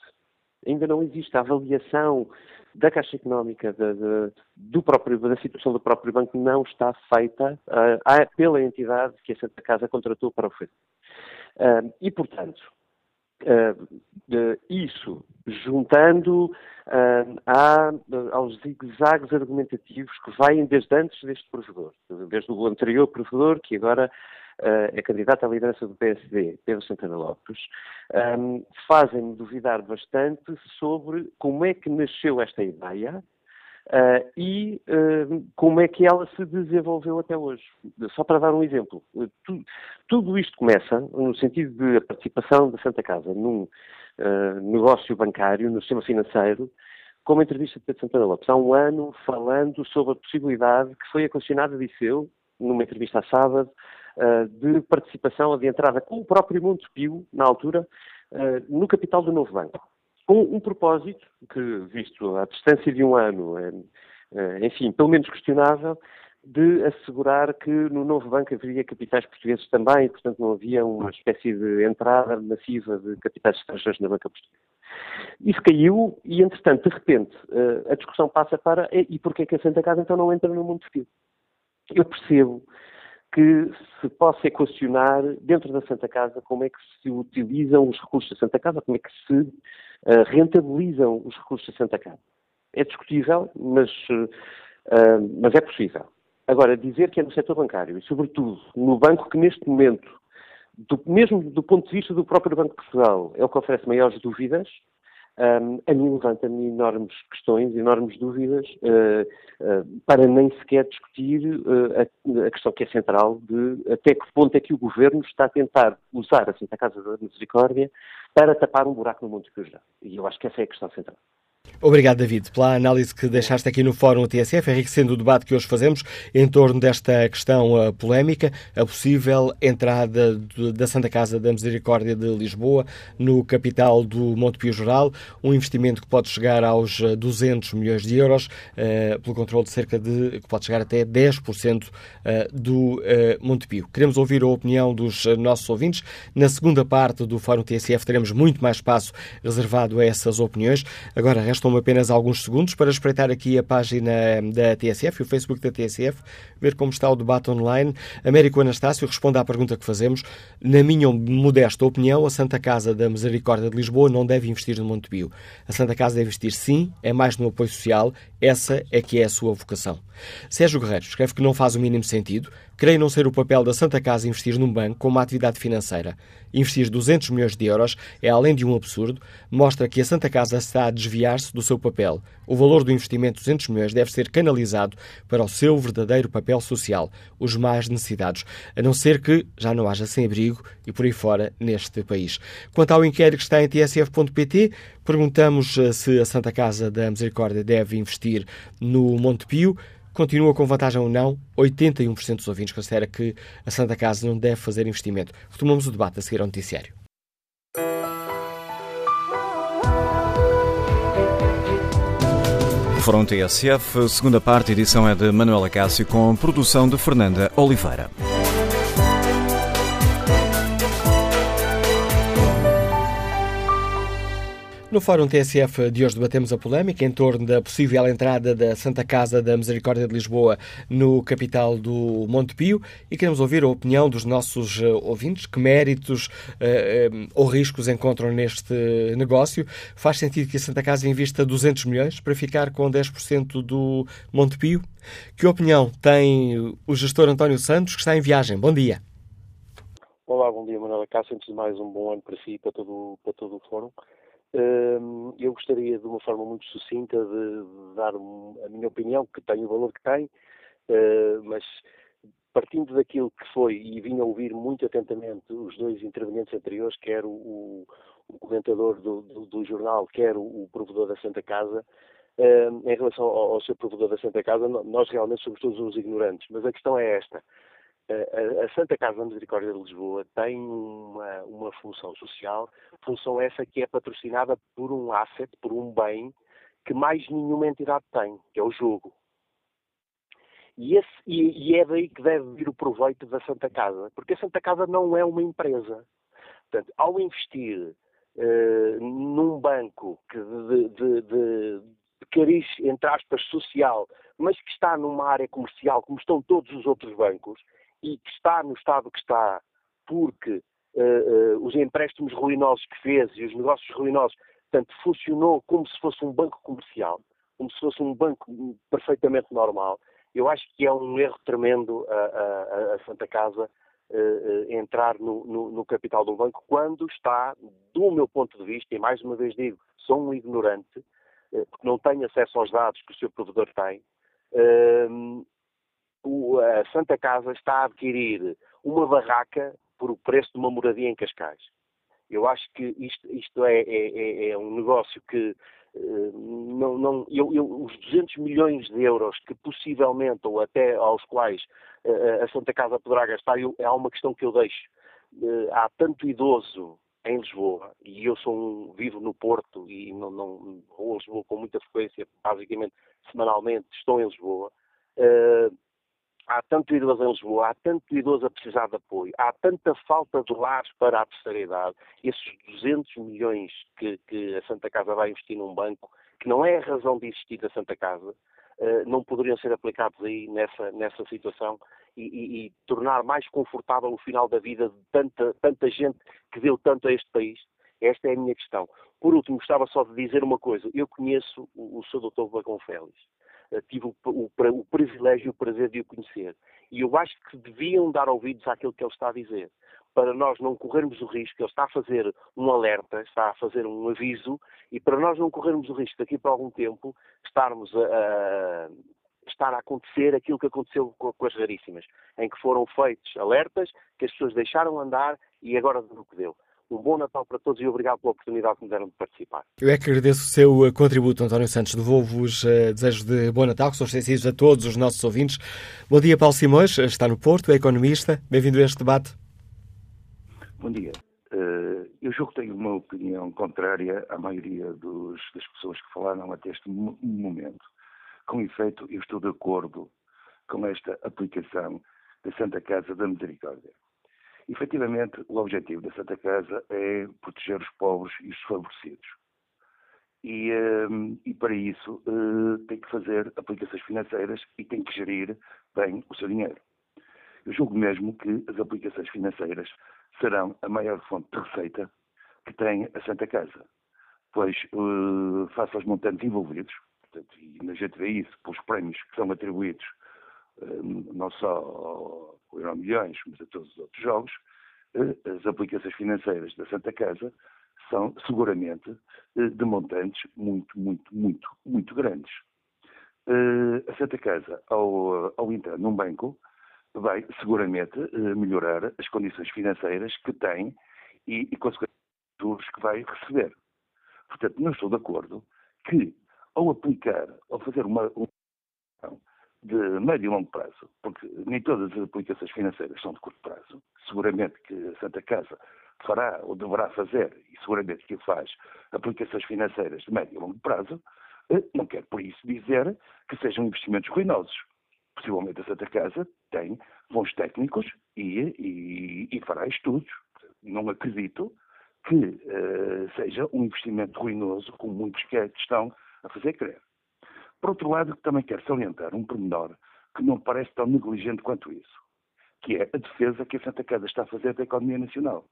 Ainda não existe a avaliação da Caixa Económica, da, da, do próprio, da situação do próprio banco, não está feita uh, pela entidade que a Santa Casa contratou para o fazer. Uh, e, portanto, uh, isso, juntando a, aos zigue-zagues argumentativos que vêm desde antes deste provedor, desde o anterior provedor, que agora uh, é candidato à liderança do PSD, Pedro Santana Lopes, um, fazem-me duvidar bastante sobre como é que nasceu esta ideia uh, e uh, como é que ela se desenvolveu até hoje. Só para dar um exemplo, tu, tudo isto começa no sentido de a participação da Santa Casa num negócio bancário, no sistema financeiro, com uma entrevista de Pedro Santana Lopes, há um ano, falando sobre a possibilidade que foi acondicionada, disse eu, numa entrevista a sábado, de participação de entrada com o próprio Montepio, na altura, no capital do novo banco. Com um propósito que, visto a distância de um ano, é, enfim, pelo menos questionável, de assegurar que no novo banco haveria capitais portugueses também, e, portanto não havia uma espécie de entrada massiva de capitais estrangeiros na banca portuguesa. Isso caiu e, entretanto, de repente, a discussão passa para e porquê que a Santa Casa então não entra no mundo civil? Eu percebo que se possa equacionar dentro da Santa Casa como é que se utilizam os recursos da Santa Casa, como é que se uh, rentabilizam os recursos da Santa Casa. É discutível, mas, uh, mas é possível. Agora, dizer que é no setor bancário e, sobretudo, no banco que neste momento, do, mesmo do ponto de vista do próprio Banco de Portugal, é o que oferece maiores dúvidas, um, a mim levanta-me enormes questões, enormes dúvidas, uh, uh, para nem sequer discutir uh, a, a, questão que é central de até que ponto é que o Governo está a tentar usar a Santa Casa da Misericórdia para tapar um buraco no Monte Cruz. E eu acho que essa é a questão central. Obrigado, David, pela análise que deixaste aqui no Fórum TSF, enriquecendo o debate que hoje fazemos em torno desta questão uh, polémica, a possível entrada da Santa Casa da Misericórdia de Lisboa no capital do Monte Pio Geral, um investimento que pode chegar aos 200 uh, milhões de euros, uh, pelo controle de cerca de, que pode chegar até 10% uh, do Monte Pio. Queremos ouvir a opinião dos nossos ouvintes. Na segunda parte do Fórum TSF teremos muito mais espaço reservado a essas opiniões. Agora, Restam-me apenas alguns segundos para espreitar aqui a página da TSF e o Facebook da TSF, ver como está o debate online. Américo Anastácio responde à pergunta que fazemos. Na minha modesta opinião, a Santa Casa da Misericórdia de Lisboa não deve investir no Montepio. A Santa Casa deve investir sim, é mais no apoio social, essa é que é a sua vocação. Sérgio Guerreiro escreve que não faz o mínimo sentido. Creio não ser o papel da Santa Casa investir num banco com uma atividade financeira. Investir 200 milhões de euros é, além de um absurdo, mostra que a Santa Casa está a desviar-se do seu papel. O valor do investimento de 200 milhões deve ser canalizado para o seu verdadeiro papel social, os mais necessitados, a não ser que já não haja sem-abrigo e por aí fora neste país. Quanto ao inquérito que está em tsf.pt, perguntamos eh, se a Santa Casa da Misericórdia deve investir no Monte Pio continua com vantagem ou não, 81% dos ouvintes considera que a Santa Casa não deve fazer investimento. Retomamos o debate a seguir ao noticiário. Fórum TSF, segunda parte, edição é de Manuela Cássio com produção de Fernanda Oliveira. No Fórum TSF de hoje debatemos a polémica em torno da possível entrada da Santa Casa da Misericórdia de Lisboa no capital do Monte Pio e queremos ouvir a opinião dos nossos eh, ouvintes. Que méritos uh, ou riscos encontram neste negócio? Faz sentido que a Santa Casa invista 200 milhões para ficar com 10% do Monte Pio? Que opinião tem o gestor António Santos, que está em viagem? Bom dia. Olá, bom dia, Manuela Cássio. Antes de mais, um bom ano para si e para todo, para todo o Fórum eu gostaria, de uma forma muito sucinta, de dar a minha opinião, que tem o valor que tem, ah, mas partindo daquilo que foi, e vim a ouvir muito atentamente os dois intervenientes anteriores, quer o, o comentador do, do, do, jornal, quer o, o provedor da Santa Casa, em relação ao, ao seu provedor da Santa Casa, nós realmente somos todos uns ignorantes, mas a questão é esta. A, Santa Casa da Misericórdia de Lisboa tem uma, uma função social, função essa que é patrocinada por um asset, por um bem, que mais nenhuma entidade tem, que é o jogo. E, esse, e, e, é daí que deve vir o proveito da Santa Casa, porque a Santa Casa não é uma empresa. Portanto, ao investir uh, num banco que cariz, entre aspas, social, mas que está numa área comercial, como estão todos os outros bancos, e que está no estado que está, porque uh, uh, os empréstimos ruinosos que fez e os negócios ruinosos, portanto, funcionou como se fosse um banco comercial, como se fosse um banco perfeitamente normal. Eu acho que é um erro tremendo a, a, a Santa Casa uh, entrar no, no, no, capital do banco quando está, do meu ponto de vista, e mais uma vez digo, sou um ignorante, porque não tenho acesso aos dados que o seu provedor tem, o, a Santa Casa está a adquirir uma barraca por o preço de uma moradia em Cascais. Eu acho que isto, isto é, é, é, é um negócio que não, não, eu, eu, os 200 milhões de euros que possivelmente, ou até aos quais uh, a Santa Casa poderá gastar, eu, é uma questão que eu deixo. Há tanto idoso em Lisboa, e eu sou um, vivo no Porto e não, não vou a Lisboa com muita frequência, basicamente semanalmente estou em Lisboa. Há tanto idoso em Lisboa, há tanto idoso a precisar de apoio, há tanta falta de lares para a terceira idade, esses 200 milhões que, que, a Santa Casa vai investir num banco, que não é a razão de existir da Santa Casa, uh, não poderiam ser aplicados aí nessa, nessa situação e, e, e, tornar mais confortável o final da vida de tanta, tanta gente que deu tanto a este país? Esta é a minha questão. Por último, gostava só de dizer uma coisa. Eu conheço o, o Sr. Dr. Bacon Félix. Eh, tive o, o, o, privilégio e o prazer de o conhecer. E eu acho que deviam dar ouvidos àquilo que ele está a dizer, para nós não corrermos o risco, ele está a fazer um alerta, está a fazer um aviso, e para nós não corrermos o risco daqui para algum tempo estarmos a, a estar a acontecer aquilo que aconteceu com, com, as raríssimas, em que foram feitos alertas, que as pessoas deixaram andar e agora do que deu. Um bom Natal para todos e obrigado pela oportunidade que me deram de participar. Eu é que agradeço o seu eh, contributo, António Santos. Devolvo-vos uh, desejos de bom Natal, que são extensivos a todos os nossos ouvintes. Bom dia, Paulo Simões, eh, está no Porto, é economista. Bem-vindo a este debate. Bom dia. Uh, eu julgo que tenho uma opinião contrária à maioria dos, das pessoas que falaram até este momento. Com efeito, eu estou de acordo com esta aplicação da Santa Casa da Misericórdia. Efetivamente, o objetivo da Santa Casa é proteger os pobres e os desfavorecidos. E, um, e, para isso uh, tem que fazer aplicações financeiras e tem que gerir bem o seu dinheiro. Eu julgo mesmo que as aplicações financeiras serão a maior fonte de receita que tem a Santa Casa, pois uh, face aos montantes envolvidos, portanto, e a gente vê isso pelos prémios que são atribuídos não só o Euro Milhões, mas a todos os outros jogos, eh, as aplicações financeiras da Santa Casa são seguramente eh, de montantes muito, muito, muito, muito grandes. Eh, a Santa Casa, ao, ao entrar num banco, vai seguramente melhorar as condições financeiras que tem e, e consequentemente, os juros que vai receber. Portanto, não estou de acordo que, ao aplicar, ao fazer uma, uma de médio e longo prazo, porque nem todas as aplicações financeiras são de curto prazo. Seguramente que a Santa Casa fará ou deverá fazer, e seguramente que faz, aplicações financeiras de médio e longo prazo, eh, não quero por isso dizer que sejam investimentos ruinosos. Possivelmente a Santa Casa tem bons técnicos e, e, e fará estudos. Não acredito que uh, seja um investimento ruinoso, como muitos que estão a fazer crer. Por outro lado, também quero salientar um pormenor que não parece tão negligente quanto isso, que é a defesa que a Santa Casa está a fazer da economia nacional.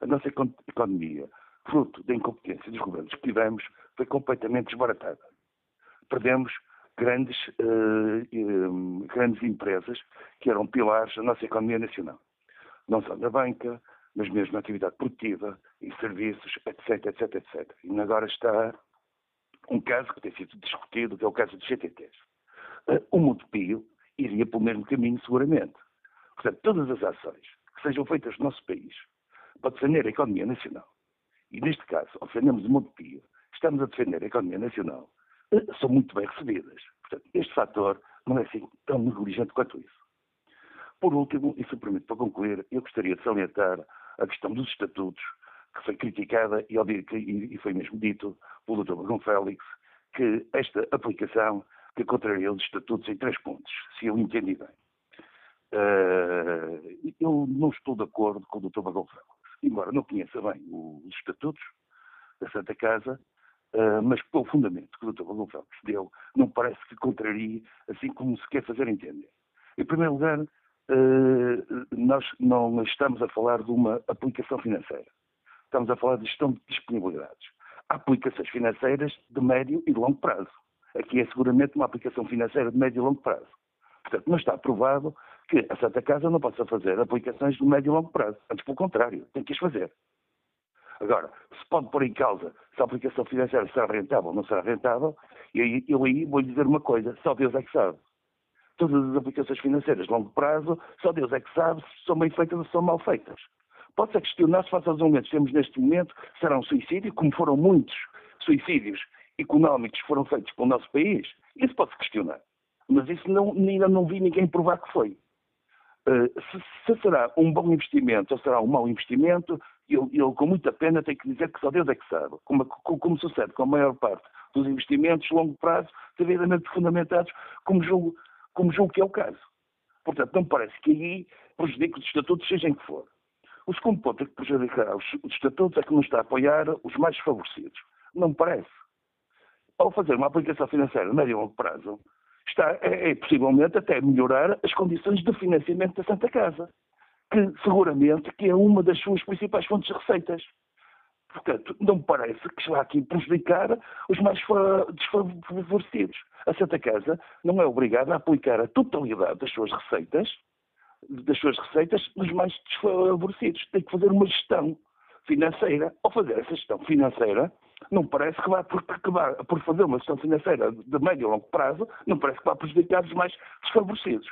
A nossa economia, fruto da incompetência dos governos que tivemos, foi completamente desbaratada. Perdemos grandes, uh, grandes empresas que eram pilares da nossa economia nacional. Não só na banca, mas mesmo na atividade produtiva, em serviços, etc, etc, etc. E agora está um caso que tem sido discutido, que é o caso dos GTTs. Uh, o Montepio iria pelo mesmo caminho, seguramente. Portanto, todas as ações que sejam feitas no nosso país para defender a economia nacional, e neste caso, ao defendermos o Montepio, estamos a defender a economia nacional, uh, são muito bem recebidas. Portanto, este fator não é assim tão negligente quanto isso. Por último, e se permite para concluir, eu gostaria de salientar a questão dos estatutos que foi criticada e, e foi mesmo dito pelo Dr. Bruno Félix que esta aplicação que contraria os estatutos em três pontos, se eu entendi bem. Uh, eu não estou de acordo com o Dr. Bagão Félix, embora não conheça bem os estatutos da Santa Casa, Uh, mas pelo fundamento que o Dr. Valor deu, não parece que contrarie assim como se quer fazer entender. Em primeiro lugar, uh, nós não estamos a falar de uma aplicação financeira. Estamos a falar de gestão de disponibilidades. Há aplicações financeiras de médio e longo prazo. Aqui é seguramente uma aplicação financeira de médio e longo prazo. Portanto, não está provado que a Santa Casa não possa fazer aplicações de médio e longo prazo. Antes, pelo contrário, tem que as fazer. Agora, se pode pôr em causa se a aplicação financeira será rentável ou não será rentável, e eu aí vou lhe dizer uma coisa, só Deus é que sabe. Todas as aplicações financeiras de longo prazo, só Deus é que sabe se são bem feitas ou são mal feitas. Pode-se questionar se face aos elementos que temos neste momento, será um suicídio, como foram muitos suicídios económicos que foram feitos pelo nosso país. Isso pode-se questionar. Mas isso não, ainda não vi ninguém provar que foi. Uh, se, se, será um bom investimento ou será um mau investimento, eu, eu, com muita pena tenho que dizer que só Deus é que sabe. Como, como, como sucede com a maior parte dos investimentos longo prazo, devidamente fundamentados, como julgo, como julgo que é o caso. Portanto, não parece que aí prejudique os estatutos, seja em que for. O segundo ponto é que prejudicará os, os estatutos é que não está a apoiar os mais desfavorecidos. Não me parece. Ao fazer uma aplicação financeira a médio e longo prazo, está, é, é possivelmente até melhorar as condições de financiamento da Santa Casa, que seguramente que é uma das suas principais fontes de receitas. Portanto, não me parece que se vá aqui prejudicar os mais desfavorecidos. A Santa Casa não é obrigada a aplicar a totalidade das suas receitas, das suas receitas nos mais desfavorecidos. Tem que fazer uma gestão financeira. Ao fazer essa gestão financeira, não parece que vá, por, que vá, por fazer uma gestão financeira de médio e longo prazo, não parece que vá prejudicar os mais desfavorecidos.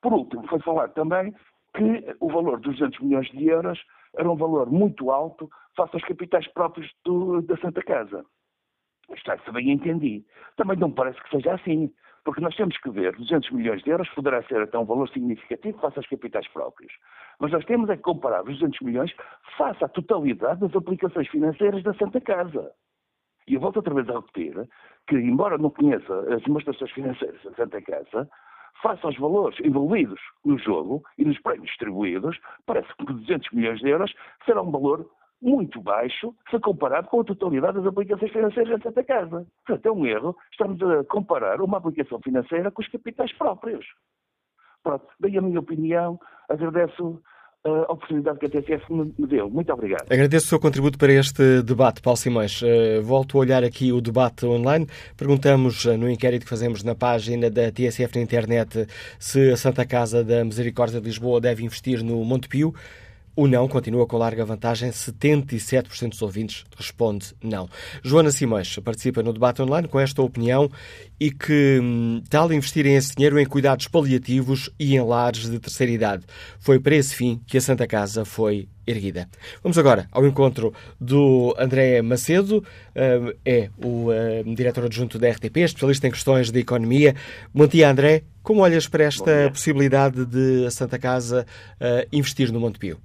Por último, foi falar também que o valor dos 200 milhões de euros era um valor muito alto face aos capitais próprios do, da Santa Casa. Está, se bem entendi. Também não parece que seja assim, porque nós temos que ver 200 milhões de euros poderá ser até um valor significativo face aos capitais próprios. Mas nós temos é que comparar os 200 milhões face à totalidade das aplicações financeiras da Santa Casa. E eu volto outra vez a repetir que, embora não conheça as demonstrações financeiras da Santa Casa, face aos valores envolvidos no jogo e nos prémios distribuídos, parece que 200 milhões de euros será um valor muito baixo se comparado com a totalidade das aplicações financeiras da Santa Casa. Portanto, é um erro. Estamos a comparar uma aplicação financeira com os capitais próprios. Pronto, daí a minha opinião. Agradeço a oportunidade que a TCF me deu. Muito obrigado. Agradeço o seu contributo para este debate, Paulo Simões. Eh, volto a olhar aqui o debate online. Perguntamos eh, no inquérito que fazemos na página da TSF na internet se a Santa Casa da Misericórdia de Lisboa deve investir no Montepio. O não continua com larga vantagem, 77% dos ouvintes responde não. Joana Simões participa no debate online com esta opinião e que hum, tal investirem esse dinheiro em cuidados paliativos e em lares de terceira idade. Foi para esse fim que a Santa Casa foi erguida. Vamos agora ao encontro do André Macedo, hum, é o hum, diretor adjunto da RTP, especialista em questões de economia. Bom dia, André. Como olhas para esta possibilidade de a Santa Casa investir no Montepio?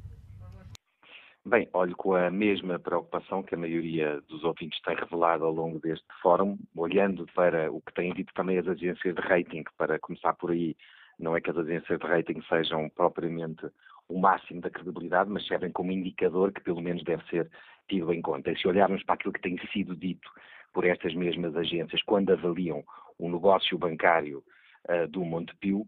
Bem, olho com a mesma preocupação que a maioria dos ouvintes tem revelado ao longo deste fórum, olhando para o que têm dito também as agências de rating, para começar por aí, não é que as agências de rating sejam propriamente o máximo da credibilidade, mas servem como indicador que pelo menos deve ser tido em conta. E se olharmos para aquilo que tem sido dito por estas mesmas agências quando avaliam o negócio bancário uh, do Montepio,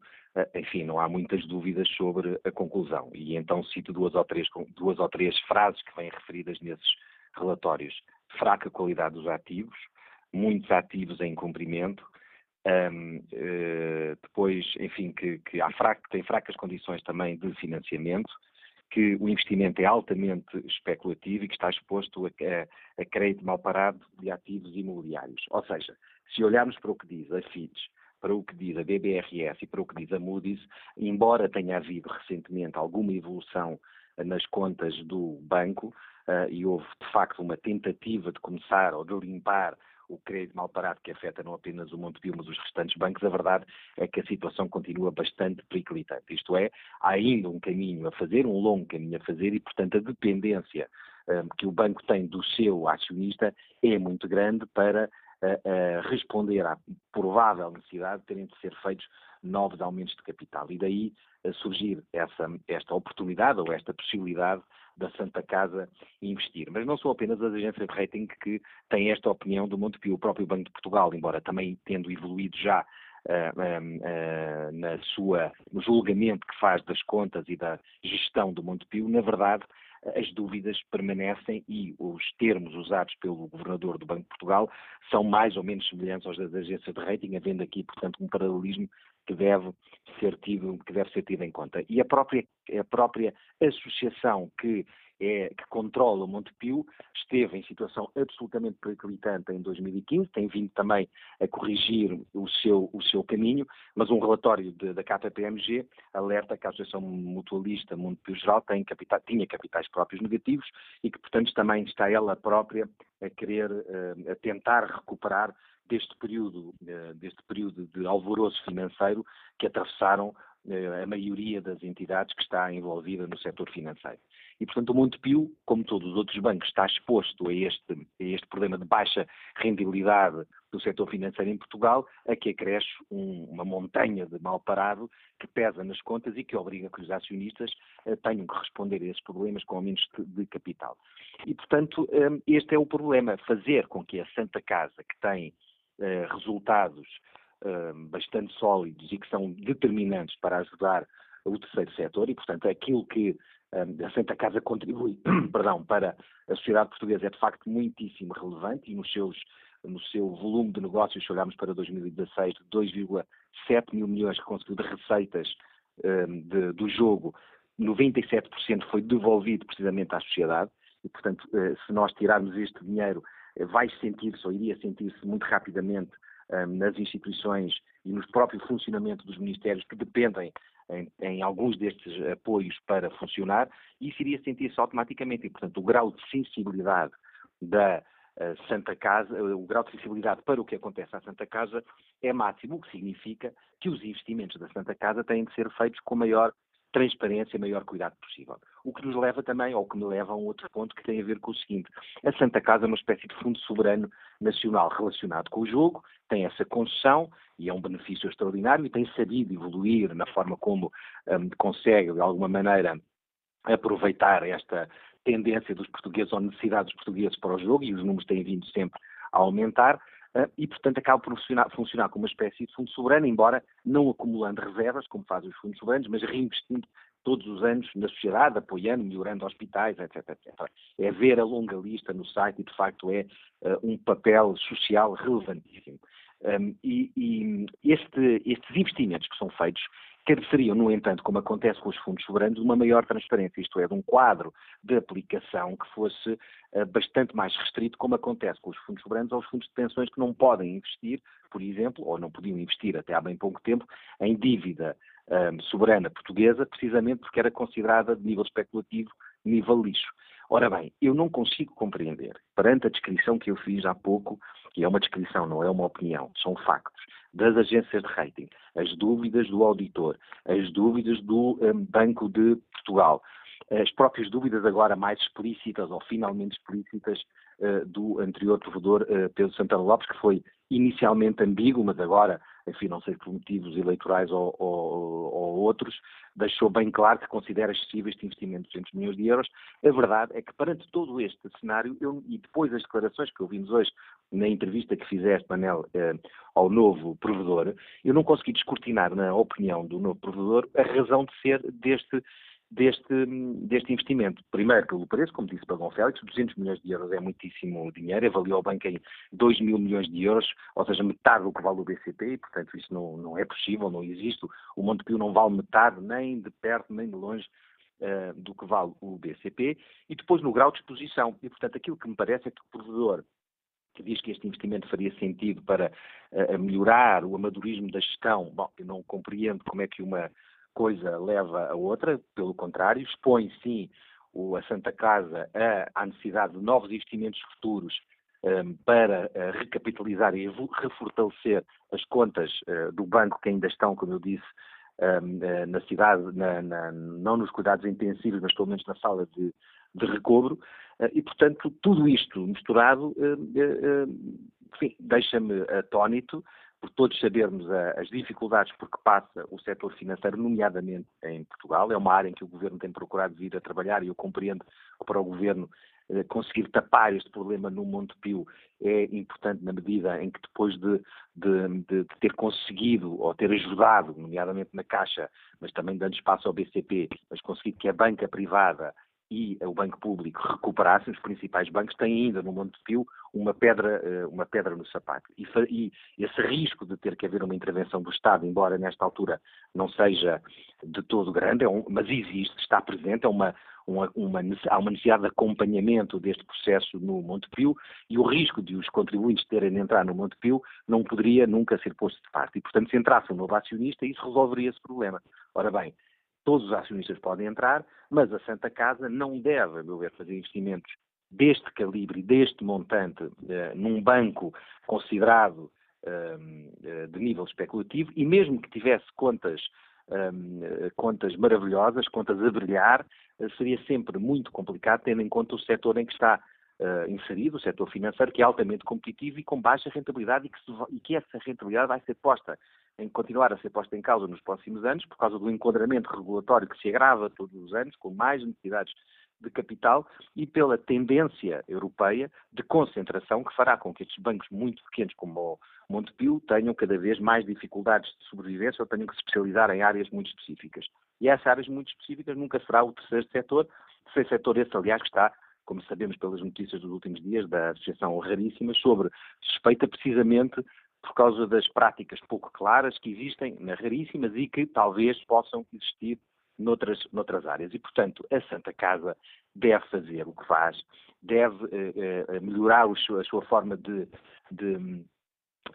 enfim, não há muitas dúvidas sobre a conclusão. E então cito duas ou três, duas ou três frases que vêm referidas nesses relatórios. Fraca qualidade dos ativos, muitos ativos em cumprimento, um, uh, eh, depois, enfim, que, que há tem fracas condições também de financiamento, que o investimento é altamente especulativo e que está exposto a, a, a crédito mal parado de ativos imobiliários. Ou seja, se olharmos para o que diz a FIDS, para o que diz a BBRS e para o que diz a Moody's, embora tenha havido recentemente alguma evolução eh, nas contas do banco, uh, e houve de facto uma tentativa de começar ou de limpar o crédito mal parado que afeta não apenas o Montepio, mas os restantes bancos, a verdade é que a situação continua bastante periclitante. Isto é, há ainda um caminho a fazer, um longo caminho a fazer e, portanto, a dependência um, eh, que o banco tem do seu acionista é muito grande para a, responder à provável necessidade de terem de ser feitos novos aumentos de capital. E daí surgir essa, esta oportunidade ou esta possibilidade da Santa Casa investir. Mas não são apenas as agências de rating que têm esta opinião do Montepio. O próprio Banco de Portugal, embora também tendo evoluído já uh, uh, na sua, no julgamento que faz das contas e da gestão do Montepio, na verdade, as dúvidas permanecem e os termos usados pelo governador do Banco de Portugal são mais ou menos semelhantes aos das agências de rating, havendo aqui, portanto, um paralelismo que deve ser tido, que deve ser tido em conta. E a própria, a própria associação que é, que controla o Montepio, esteve em situação absolutamente periclitante em 2015, tem vindo também a corrigir o seu, o seu caminho, mas um relatório de, da KPMG alerta que a Associação Mutualista Montepio Geral tem capital, tinha capitais próprios negativos e que, portanto, também está ela própria a querer, eh, a tentar recuperar deste período, eh, deste período de alvoroço financeiro que atravessaram a maioria das entidades que está envolvida no setor financeiro. E, portanto, o Montepio, como todos os outros bancos, está exposto a este, a este problema de baixa rendibilidade do setor financeiro em Portugal, a que acresce um, uma montanha de mal parado que pesa nas contas e que obriga que os acionistas uh, tenham que responder a esses problemas com aumentos de, de capital. E, portanto, um, eh, este é o problema, fazer com que a Santa Casa, que tem uh, resultados bastante sólidos e que são determinantes para ajudar o terceiro setor, e, portanto, aquilo que a Santa Casa contribui perdão, para a sociedade portuguesa é de facto muitíssimo relevante e nos seus, no seu volume de negócios, se olharmos para 2016, 2,7 mil milhões que conseguiu de receitas um, de, do jogo, 97% foi devolvido precisamente à sociedade e, portanto, uh, se nós tirarmos este dinheiro, uh, vai sentir-se ou iria sentir-se muito rapidamente nas instituições e no próprio funcionamento dos ministérios que dependem em, em, alguns destes apoios para funcionar, isso iria sentir-se automaticamente. E, portanto, o grau de sensibilidade da uh, Santa Casa, uh, o grau de sensibilidade para o que acontece à Santa Casa é máximo, o que significa que os investimentos da Santa Casa têm de ser feitos com maior transparência e maior cuidado possível. O que nos leva também, ou que me leva a um outro ponto que tem a ver com o seguinte: a Santa Casa é uma espécie de fundo soberano nacional relacionado com o jogo, tem essa concessão e é um benefício extraordinário e tem sabido evoluir na forma como um, consegue, de alguma maneira, aproveitar esta tendência dos portugueses ou necessidade dos portugueses para o jogo e os números têm vindo sempre a aumentar. Ah, e, portanto, acaba por funcionar, funcionar, como uma espécie de fundo soberano, embora não acumulando reservas, como fazem os fundos soberanos, mas reinvestindo todos os anos na sociedade, apoiando, melhorando hospitais, etc, etc. É ver a longa lista no site e, de facto, é uh, um papel social relevantíssimo. Um, e, e este, estes investimentos que são feitos careceriam, no entanto, como acontece com os fundos soberanos, de uma maior transparência, isto é, de um quadro de aplicação que fosse uh, bastante mais restrito, como acontece com os fundos soberanos ou os fundos de pensões que não podem investir, por exemplo, ou não podiam investir até há bem pouco tempo, em dívida um, soberana portuguesa, precisamente porque era considerada de nível especulativo, nível lixo. Ora bem, eu não consigo compreender, perante a descrição que eu fiz há pouco, que é uma descrição, não é uma opinião, são factos, das agências de rating, as dúvidas do auditor, as dúvidas do um, Banco de Portugal, as próprias dúvidas agora mais explícitas ou finalmente explícitas uh, do anterior provedor uh, Pedro Santana Lopes, que foi inicialmente ambíguo, mas agora, enfim, não sei por motivos eleitorais ou, ou, ou, outros, deixou bem claro que considera excessivo este investimento de 200 milhões de euros. A verdade é que, perante todo este cenário, eu, e depois das declarações que ouvimos hoje na entrevista que fizeste, Manel, eh, ao novo provedor, eu não consegui descortinar, na opinião do novo provedor, a razão de ser deste deste, deste investimento. Primeiro, pelo preço, como disse Pagão Félix, 200 milhões de euros é muitíssimo dinheiro, avaliou o banco em 2 mil milhões de euros, ou seja, metade do que vale o BCP, e, portanto, isso não, não é possível, não existe. O Montepio não vale metade, nem de perto, nem de longe, uh, do que vale o BCP. E depois, no grau de exposição. E, portanto, aquilo que me parece é que o provedor que diz que este investimento faria sentido para uh, melhorar o amadorismo da gestão, bom, eu não compreendo como é que uma coisa leva a outra, pelo contrário, expõe sim o, a Santa Casa à necessidade de novos investimentos futuros um, para uh, recapitalizar e refortalecer as contas uh, do banco que ainda estão, como eu disse, um, uh, eh, na cidade, na, na, não nos cuidados intensivos, mas pelo menos na sala de, de recobro, e portanto tudo isto misturado, enfim, deixa-me atónito por todos sabermos as dificuldades por que passa o setor financeiro, nomeadamente em Portugal. É uma área em que o Governo tem procurado vir a trabalhar e eu compreendo que para o Governo eh, conseguir tapar este problema no Montepio é importante na medida em que depois de, de, de, ter conseguido ou ter ajudado, nomeadamente na Caixa, mas também dando espaço ao BCP, mas conseguido que a banca privada e o Banco Público recuperassem, os principais bancos têm ainda no Montepio uma pedra, eh, uma pedra no sapato. E, e, esse risco de ter que haver uma intervenção do Estado, embora nesta altura não seja de todo grande, é um, mas existe, está presente, é uma, uma, uma, há uma necessidade de acompanhamento deste processo no Montepio e o risco de os contribuintes terem de entrar no Montepio não poderia nunca ser posto de parte. E, portanto, se entrasse um novo acionista, isso resolveria esse problema. Ora bem, todos os acionistas podem entrar, mas a Santa Casa não deve, a meu ver, fazer investimentos deste calibre, deste montante, uh, num banco considerado uh, de nível especulativo, e mesmo que tivesse contas, uh, contas maravilhosas, contas a brilhar, seria sempre muito complicado, tendo em conta o setor em que está inserido, o setor financeiro, que é altamente competitivo e com baixa rentabilidade, e que, se, e que essa rentabilidade vai ser posta em continuar a ser posta em causa nos próximos anos, por causa do enquadramento regulatório que se agrava todos os anos, com mais necessidades de capital e pela tendência europeia de concentração que fará com que estes bancos muito pequenos como o Montepio tenham cada vez mais dificuldades de sobrevivência ou tenham que se especializar em áreas muito específicas. E essas áreas muito específicas nunca será o terceiro setor, terceiro setor esse, aliás, que está, como sabemos pelas notícias dos últimos dias da Associação Raríssimas, sobre suspeita precisamente por causa das práticas pouco claras que existem raríssimas e que talvez possam existir noutras, noutras áreas. E, portanto, a Santa Casa deve fazer o que faz, deve eh, eh melhorar a sua forma de, de,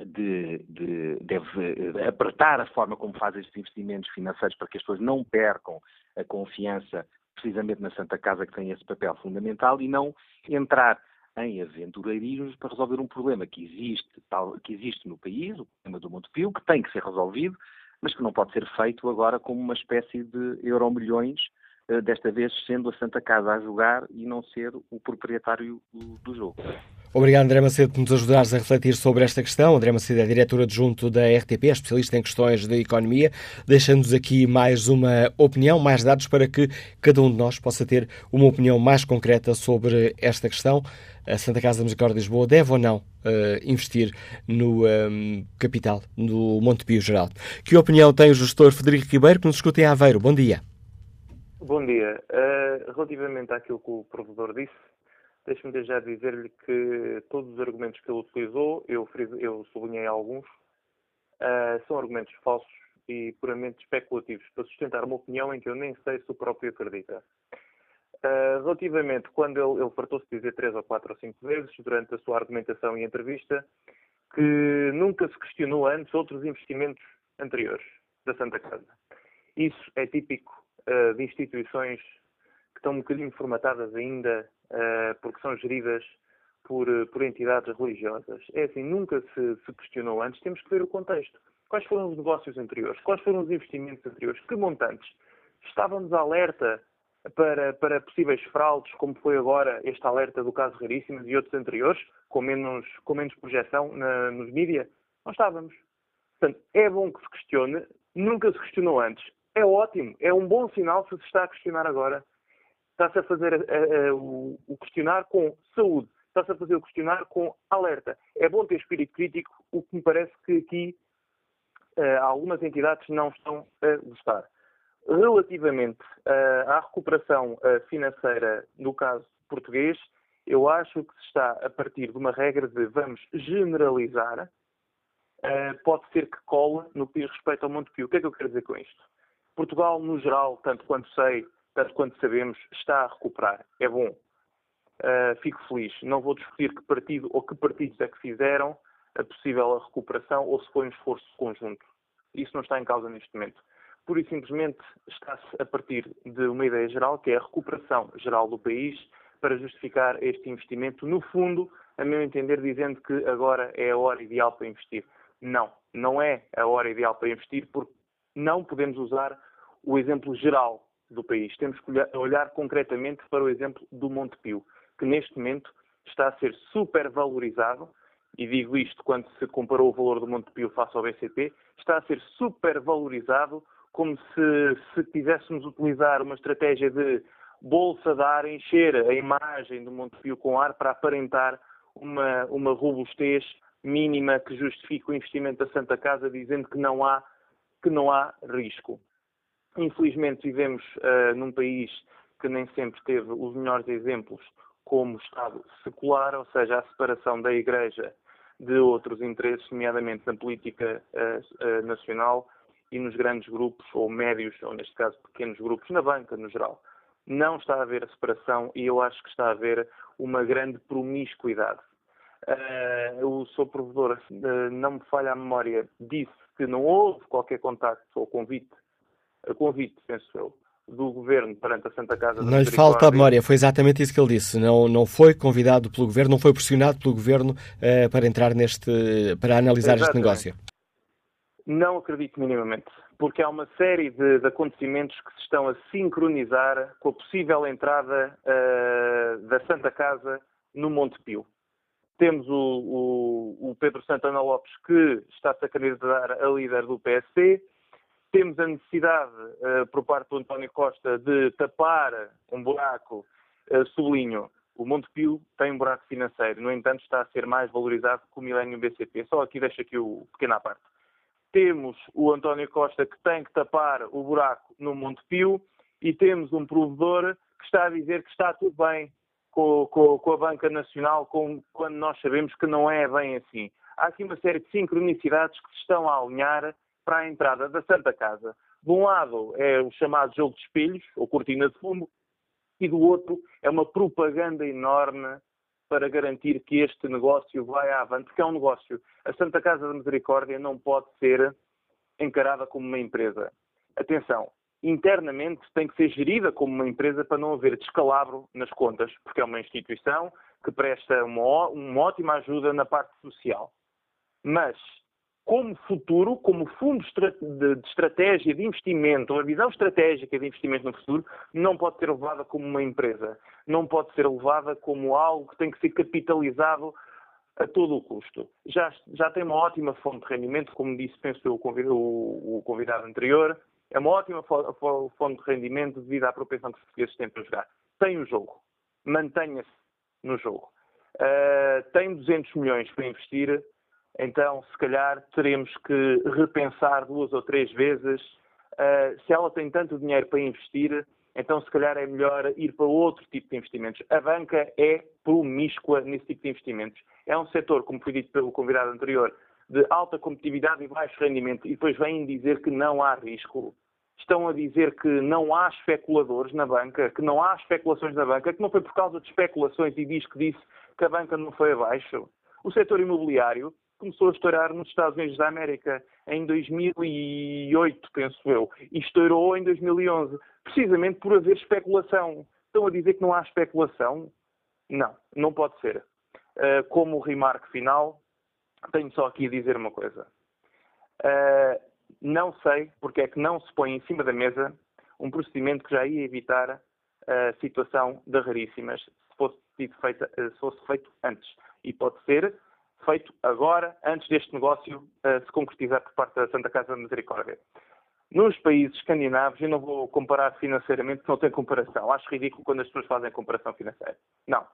de, de, deve eh, apertar a forma como faz estes investimentos financeiros para que as pessoas não percam a confiança precisamente na Santa Casa que tem esse papel fundamental e não entrar em aventureirismos para resolver um problema que existe, tal, que existe no país, o problema do Montepio, que tem que ser resolvido, mas que não pode ser feito agora como uma espécie de euromilhões, eh, desta vez sendo a Santa Casa a jogar e não ser o proprietário do, jogo. Obrigado, André Macedo, por nos ajudares a refletir sobre esta questão. André Macedo é diretor adjunto da RTP, especialista em questões de economia, deixando-nos aqui mais uma opinião, mais dados para que cada um de nós possa ter uma opinião mais concreta sobre esta questão. A Santa Casa da Misericórdia de Lisboa deve ou não uh, investir no um, ehm, capital, no Montepio Geral? Que opinião tem o gestor Federico Ribeiro, que nos escuta em Aveiro? Bom dia. Bom dia. Uh, relativamente àquilo que o provedor disse, Deixe-me já dizer-lhe que todos os argumentos que ele utilizou, eu, eu sublinhei alguns, uh, são argumentos falsos e puramente especulativos para sustentar uma opinião em que eu nem sei se o próprio acredita. Uh, relativamente, quando ele, ele fartou-se dizer três ou quatro ou cinco vezes durante a sua argumentação e entrevista, que nunca se questionou antes outros investimentos anteriores da Santa Casa. Isso é típico uh, de instituições que estão um bocadinho formatadas ainda uh, porque são geridas por, eh, por, entidades religiosas. É assim, nunca se, se, questionou antes, temos que ver o contexto. Quais foram os negócios anteriores? Quais foram os investimentos anteriores? Que montantes? Estávamos alerta para, para possíveis fraudes, como foi agora este alerta do caso Raríssimas e outros anteriores, com menos, com menos projeção na, nos mídias? Não estávamos. Portanto, é bom que se questione, nunca se questionou antes. É ótimo, é um bom sinal se se está a questionar agora está-se a fazer a, a, a, o, o questionar com saúde, está-se a fazer o questionar com alerta. É bom ter espírito crítico, o que me parece que aqui uh, algumas entidades não estão a gostar. Relativamente uh, à recuperação uh, financeira no caso português, eu acho que se está a partir de uma regra de vamos generalizar, pode ser que cola no que diz respeito ao Montepio. O que é que eu quero dizer com isto? Portugal, no geral, tanto quanto sei, tanto quanto sabemos, está a recuperar. É bom. Uh, fico feliz. Não vou discutir que partido ou que partidos é que fizeram a possível recuperação ou se foi um esforço conjunto. Isso não está em causa neste momento. Pura e simplesmente está-se a partir de uma ideia geral, que é a recuperação geral do país, para justificar este investimento. No fundo, a meu entender, dizendo que agora é a hora ideal para investir. Não, não é a hora ideal para investir, porque não podemos usar o exemplo geral do país. Temos que olhar concretamente para o exemplo do Montepio, que neste momento está a ser super valorizado e digo isto quando se comparou o valor do Montepio face ao BCP, está a ser supervalorizado como se, se quiséssemos utilizar uma estratégia de bolsa de ar, encher a imagem do Montepio com ar para aparentar uma, uma robustez mínima que justifique o investimento da Santa Casa, dizendo que não há, que não há risco. Infelizmente vivemos uh, num país que nem sempre teve os melhores exemplos como Estado secular, ou seja, a separação da Igreja de outros interesses, nomeadamente na política uh, uh, nacional e nos grandes grupos, ou médios, ou neste caso pequenos grupos, na banca no geral. Não está a haver a separação e eu acho que está a haver uma grande promiscuidade. Uh, o seu provedor, uh, não me falha a memória, disse que não houve qualquer contacto ou convite, convite, penso eu, do governo perante a Santa Casa Não lhe falta a memória, foi exatamente isso que ele disse. Não, não foi convidado pelo governo, não foi pressionado pelo governo uh, para entrar neste, para analisar exatamente. este negócio. Não acredito minimamente, porque há uma série de, de, acontecimentos que se estão a sincronizar com a possível entrada uh, da Santa Casa no Monte Pio. Temos o, o, o Pedro Santana Lopes, que está-se a candidatar a líder do PSC, temos a necessidade, uh, por parte do António Costa, de tapar um buraco, uh, sublinho, o Montepio tem um buraco financeiro, no entanto está a ser mais valorizado que o Milênio BCP. Só aqui deixo aqui o pequena parte. Temos o António Costa que tem que tapar o buraco no Montepio e temos um provedor que está a dizer que está tudo bem com, com, com a Banca Nacional, com, quando nós sabemos que não é bem assim. Há aqui uma série de sincronicidades que se estão a alinhar para a entrada da Santa Casa. De um lado é o chamado jogo de espelhos, ou cortina de fumo, e do outro é uma propaganda enorme para garantir que este negócio vai avante, porque é um negócio. A Santa Casa da Misericórdia não pode ser encarada como uma empresa. Atenção, internamente tem que ser gerida como uma empresa para não haver descalabro nas contas, porque é uma instituição que presta uma, uma ótima ajuda na parte social. Mas como futuro, como fundo de estratégia de investimento, ou a visão estratégica de investimento no futuro, não pode ser levada como uma empresa. Não pode ser levada como algo que tem que ser capitalizado a todo o custo. Já, já tem uma ótima fonte de rendimento, como disse, penso eu, o, convidado anterior, é uma ótima fonte de rendimento devido à propensão que os portugueses têm para jogar. Tem o jogo. Mantenha-se no jogo. Uh, tem 200 milhões para investir então se calhar teremos que repensar duas ou três vezes. Uh, se ela tem tanto dinheiro para investir, então se calhar é melhor ir para outro tipo de investimentos. A banca é promíscua nesse tipo de investimentos. É um setor, como foi dito pelo convidado anterior, de alta competitividade e baixo rendimento, e depois vêm dizer que não há risco. Estão a dizer que não há especuladores na banca, que não há especulações na banca, que não foi por causa de especulações e diz que disse que a banca não foi abaixo. O setor imobiliário começou a estourar nos Estados Unidos da América em 2008, penso eu, e estourou em 2011, precisamente por haver especulação. Estão a dizer que não há especulação? Não, não pode ser. Uh, como remarque final, tenho só aqui a dizer uma coisa. Uh, não sei porque é que não se põe em cima da mesa um procedimento que já ia evitar a situação de raríssimas se fosse, feita, se fosse feito antes. E pode ser feito agora, antes deste negócio uh, se concretizar por parte da Santa Casa da Misericórdia. Nos países escandinavos, eu não vou comparar financeiramente, não tem comparação. Acho ridículo quando as pessoas fazem comparação financeira. Não.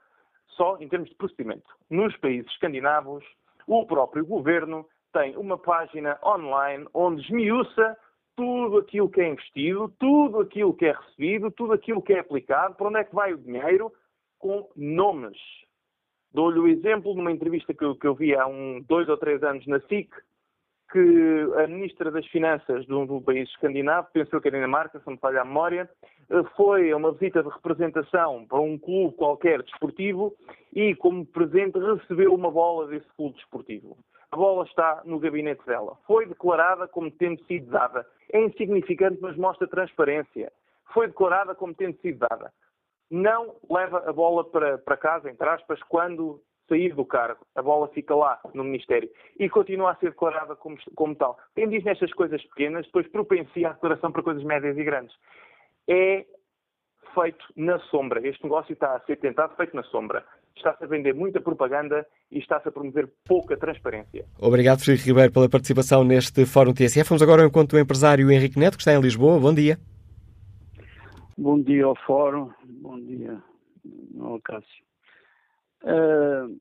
Só em termos de procedimento. Nos países escandinavos, o próprio governo tem uma página online onde esmiuça tudo aquilo que é investido, tudo aquilo que é recebido, tudo aquilo que é aplicado, para onde é que vai o dinheiro, com nomes Dou-lhe o exemplo de uma entrevista que eu, que eu vi há um, dois ou três anos na SIC, que a Ministra das Finanças de um, do país escandinavo, pensou que era Dinamarca, se não me falha a memória, eh, foi a uma visita de representação para um clube qualquer desportivo e, como presente, recebeu uma bola desse clube desportivo. A bola está no gabinete dela. Foi declarada como tendo sido dada. É insignificante, mas mostra transparência. Foi declarada como tendo sido dada não leva a bola para, para casa, entre aspas, quando sair do cargo. A bola fica lá, no Ministério. E continua a ser declarada como, como tal. Quem diz nestas coisas pequenas, depois propencia a declaração para coisas médias e grandes. É feito na sombra. Este negócio está a ser tentado feito na sombra. está-se a vender muita propaganda e está-se a promover pouca transparência. Obrigado, Frederico Ribeiro, pela participação neste Fórum TSF. Vamos agora ao encontro do empresário Henrique Neto, que está em Lisboa. Bom dia. Bom dia ao Fórum. Bom dia ao Cássio. Uh,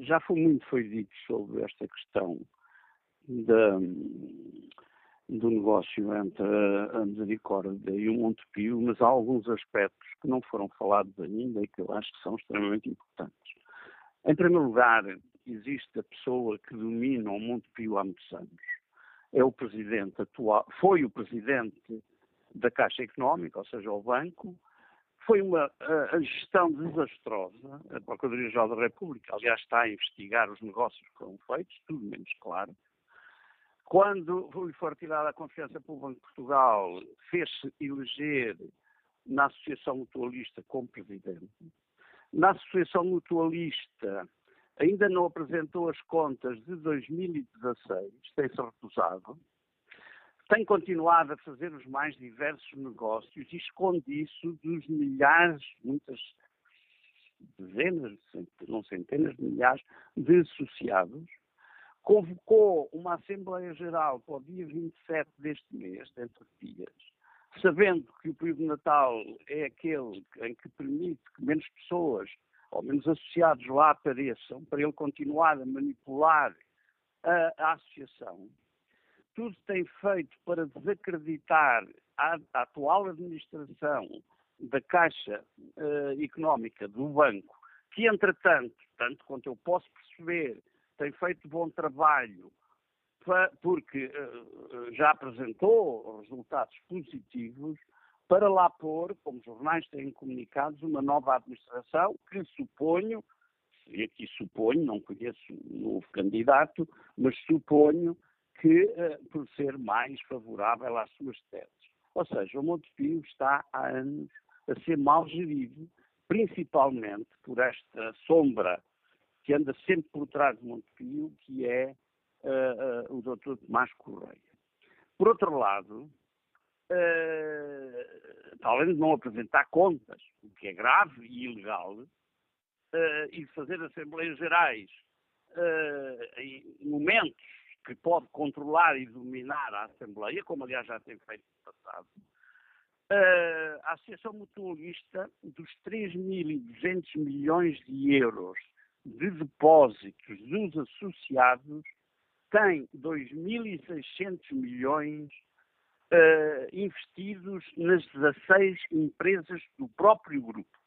já foi muito foi dito sobre esta questão da, do negócio entre a Misericórdia e o Montepio, mas há alguns aspectos que não foram falados ainda e que eu acho que são extremamente importantes. Em primeiro lugar, existe a pessoa que domina o Montepio há muitos anos. É o presidente atual, foi o presidente da Caixa Económica, ou seja, o banco, foi uma a, a gestão desastrosa. A Procuradoria-Geral da República, aliás, está a investigar os negócios que foram feitos, tudo menos claro. Quando lhe foi retirada a confiança pelo Banco de Portugal, fez-se eleger na Associação Mutualista como presidente. Na Associação Mutualista ainda não apresentou as contas de 2016, tem-se recusado. Tem continuado a fazer os mais diversos negócios e esconde isso dos milhares, muitas dezenas, não centenas de milhares de associados. Convocou uma Assembleia Geral para o dia 27 deste mês, dentro de dias, sabendo que o período de Natal é aquele em que permite que menos pessoas, ou menos associados lá apareçam, para ele continuar a manipular a, a associação, tudo tem feito para desacreditar a, a atual administração da Caixa uh, Económica do Banco, que entretanto, tanto quanto eu posso perceber, tem feito bom trabalho porque uh, já apresentou resultados positivos para lá pôr, como os jornais têm comunicado, uma nova administração que suponho, e aqui suponho, não conheço o novo candidato, mas suponho que uh, por ser mais favorável às suas teses. Ou seja, o Montepio está há anos a ser mal gerido, principalmente por esta sombra que anda sempre por trás de Montepio, que é uh, uh, o Dr. Tomás Correia. Por outro lado, uh, além de não apresentar contas, o que é grave e ilegal, e fazer assembleias gerais em momentos que pode controlar e dominar a Assembleia, como aliás já tem feito no passado, a Associação Mutualista, dos 3.200 milhões de euros de depósitos dos associados tem 2.600 milhões uh, investidos nas 16 empresas do próprio grupo.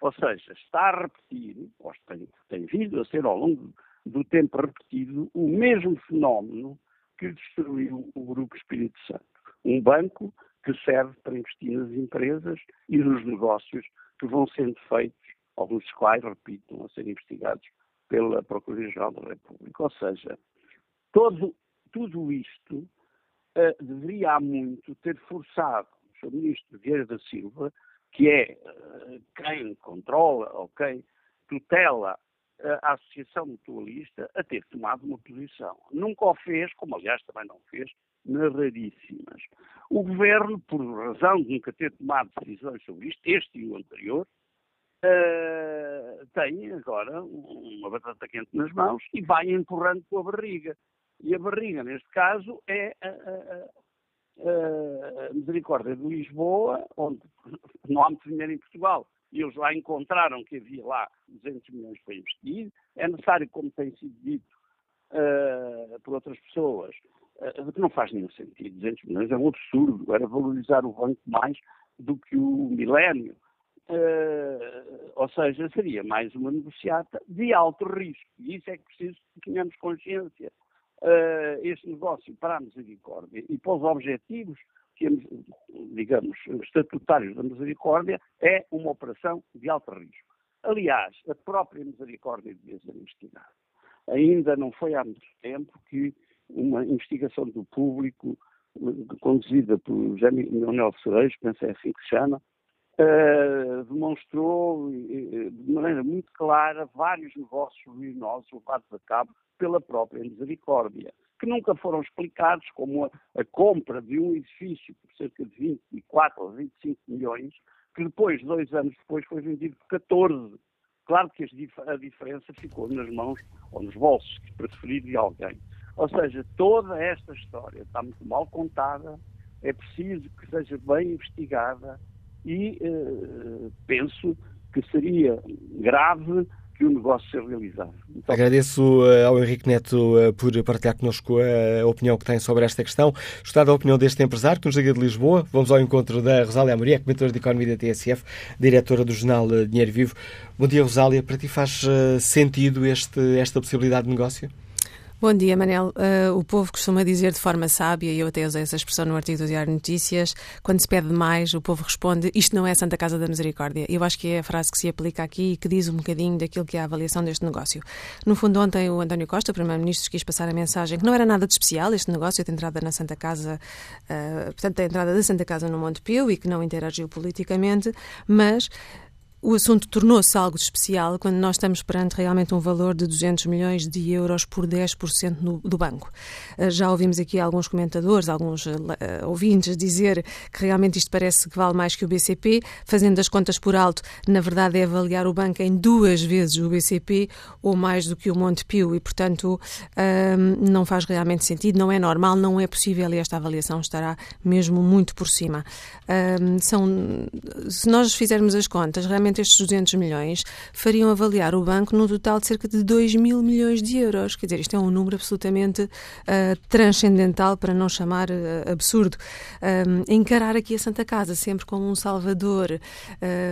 Ou seja, está a repetir, ou tem, tem vindo a ser ao longo do tempo repetido, o mesmo fenómeno que destruiu o Grupo Espírito Santo. Um banco que serve para investir nas empresas e nos negócios que vão sendo feitos alguns dos quais, repito, a ser investigados pela Procuradoria-Geral da República. Ou seja, todo, tudo isto uh, deveria há muito ter forçado o Sr. Ministro Vieira da Silva, que é uh, quem controla ou quem tutela a Associação Mutualista, a ter tomado uma posição. Nunca o fez, como aliás também não fez, nas raríssimas. O Governo, por razão de nunca ter tomado decisões sobre isto, este e o anterior, uh, tem agora uma batata quente nas mãos e vai empurrando com a barriga. E a barriga, neste caso, é a, a, a, a Misericórdia de Lisboa, onde não há muito dinheiro em Portugal. E eles lá encontraram que havia lá 200 milhões para investir. É necessário, como tem sido dito uh, por outras pessoas, uh, que não faz nenhum sentido. 200 milhões é um absurdo. Era valorizar o banco mais do que o milénio. Uh, ou seja, seria mais uma negociata de alto risco. E isso é que preciso que tenhamos consciência. Uh, este negócio para a misericórdia e para os objetivos digamos, estatutários da misericórdia é uma operação de alto risco. Aliás, a própria misericórdia devia ser investigada. Ainda não foi há muito tempo que uma investigação do público, conduzida por José Manuel Cerejo, penso é assim que se chama, uh, demonstrou uh, de maneira muito clara vários negócios ruinosos levados a cabo pela própria misericórdia, que nunca foram explicados, como a, a, compra de um edifício por cerca de 24 ou 25 milhões, que depois, dois anos depois, foi vendido por 14. Claro que a diferença ficou nas mãos ou nos bolsos, se preferir, de alguém. Ou seja, toda esta história está muito mal contada, é preciso que seja bem investigada e eh, penso que seria grave que o negócio seja realizado. Então... Agradeço uh, ao Henrique Neto uh, por partilhar connosco a opinião que tem sobre esta questão. Gostado da opinião deste empresário que nos liga de Lisboa. Vamos ao encontro da Rosália Amorim, comentadora de Economia da TSF, diretora do jornal Dinheiro Vivo. Bom dia, Rosália. Para ti faz sentido este, esta possibilidade de negócio? Bom dia, Manel. Uh, o povo costuma dizer de forma sábia, e eu até usei essa expressão no artigo do Diário de Notícias, quando se pede mais, o povo responde, isto não é Santa Casa da Misericórdia. Eu acho que é a frase que se aplica aqui e que diz um bocadinho daquilo que é a avaliação deste negócio. No fundo, ontem o António Costa, Primeiro-Ministro, quis passar a mensagem que não era nada de especial este negócio de entrada na Santa Casa, uh, portanto, a entrada da Santa Casa no Monte Pio e que não interagiu politicamente, mas o assunto tornou-se algo especial quando nós estamos perante realmente um valor de 200 milhões de euros por 10% no, do banco. Eh, já ouvimos aqui alguns comentadores, alguns uh, ouvintes dizer que realmente isto parece que vale mais que o BCP. Fazendo as contas por alto, na verdade é avaliar o banco em duas vezes o BCP ou mais do que o Montepio e, portanto, um, não faz realmente sentido, não é normal, não é possível e esta avaliação estará mesmo muito por cima. Um, são, se nós fizermos as contas, realmente estes 200 milhões fariam avaliar o banco num total de cerca de 2 mil milhões de euros. Quer dizer, isto é um número absolutamente uh, transcendental, para não chamar uh, absurdo. Um, encarar aqui a Santa Casa sempre como um salvador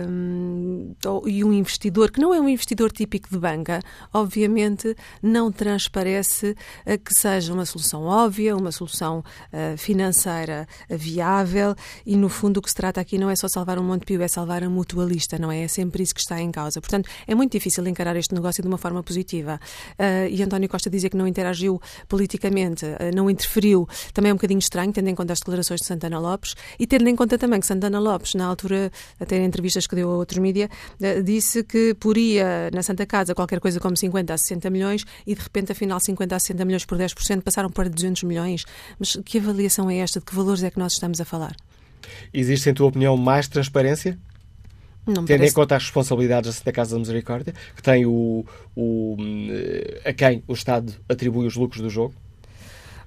um, e um investidor, que não é um investidor típico de banca, obviamente não transparece que seja uma solução óbvia, uma solução financeira viável e, no fundo, o que se trata aqui não é só salvar um Monte Pio, é salvar a mutualista, não é? Sempre isso que está em causa. Portanto, é muito difícil encarar este negócio de uma forma positiva. Uh, e António Costa dizer que não interagiu politicamente, uh, não interferiu, também é um bocadinho estranho, tendo em conta as declarações de Santana Lopes e tendo em conta também que Santana Lopes, na altura, até em entrevistas que deu a outros mídias, uh, disse que poria na Santa Casa qualquer coisa como 50 a 60 milhões e de repente, afinal, 50 a 60 milhões por 10% passaram para 200 milhões. Mas que avaliação é esta? De que valores é que nós estamos a falar? Existe, em tua opinião, mais transparência? Não Tendo parece... em conta as responsabilidades da Casa da Misericórdia, que tem o, o, eh, a quem o Estado atribui os lucros do jogo?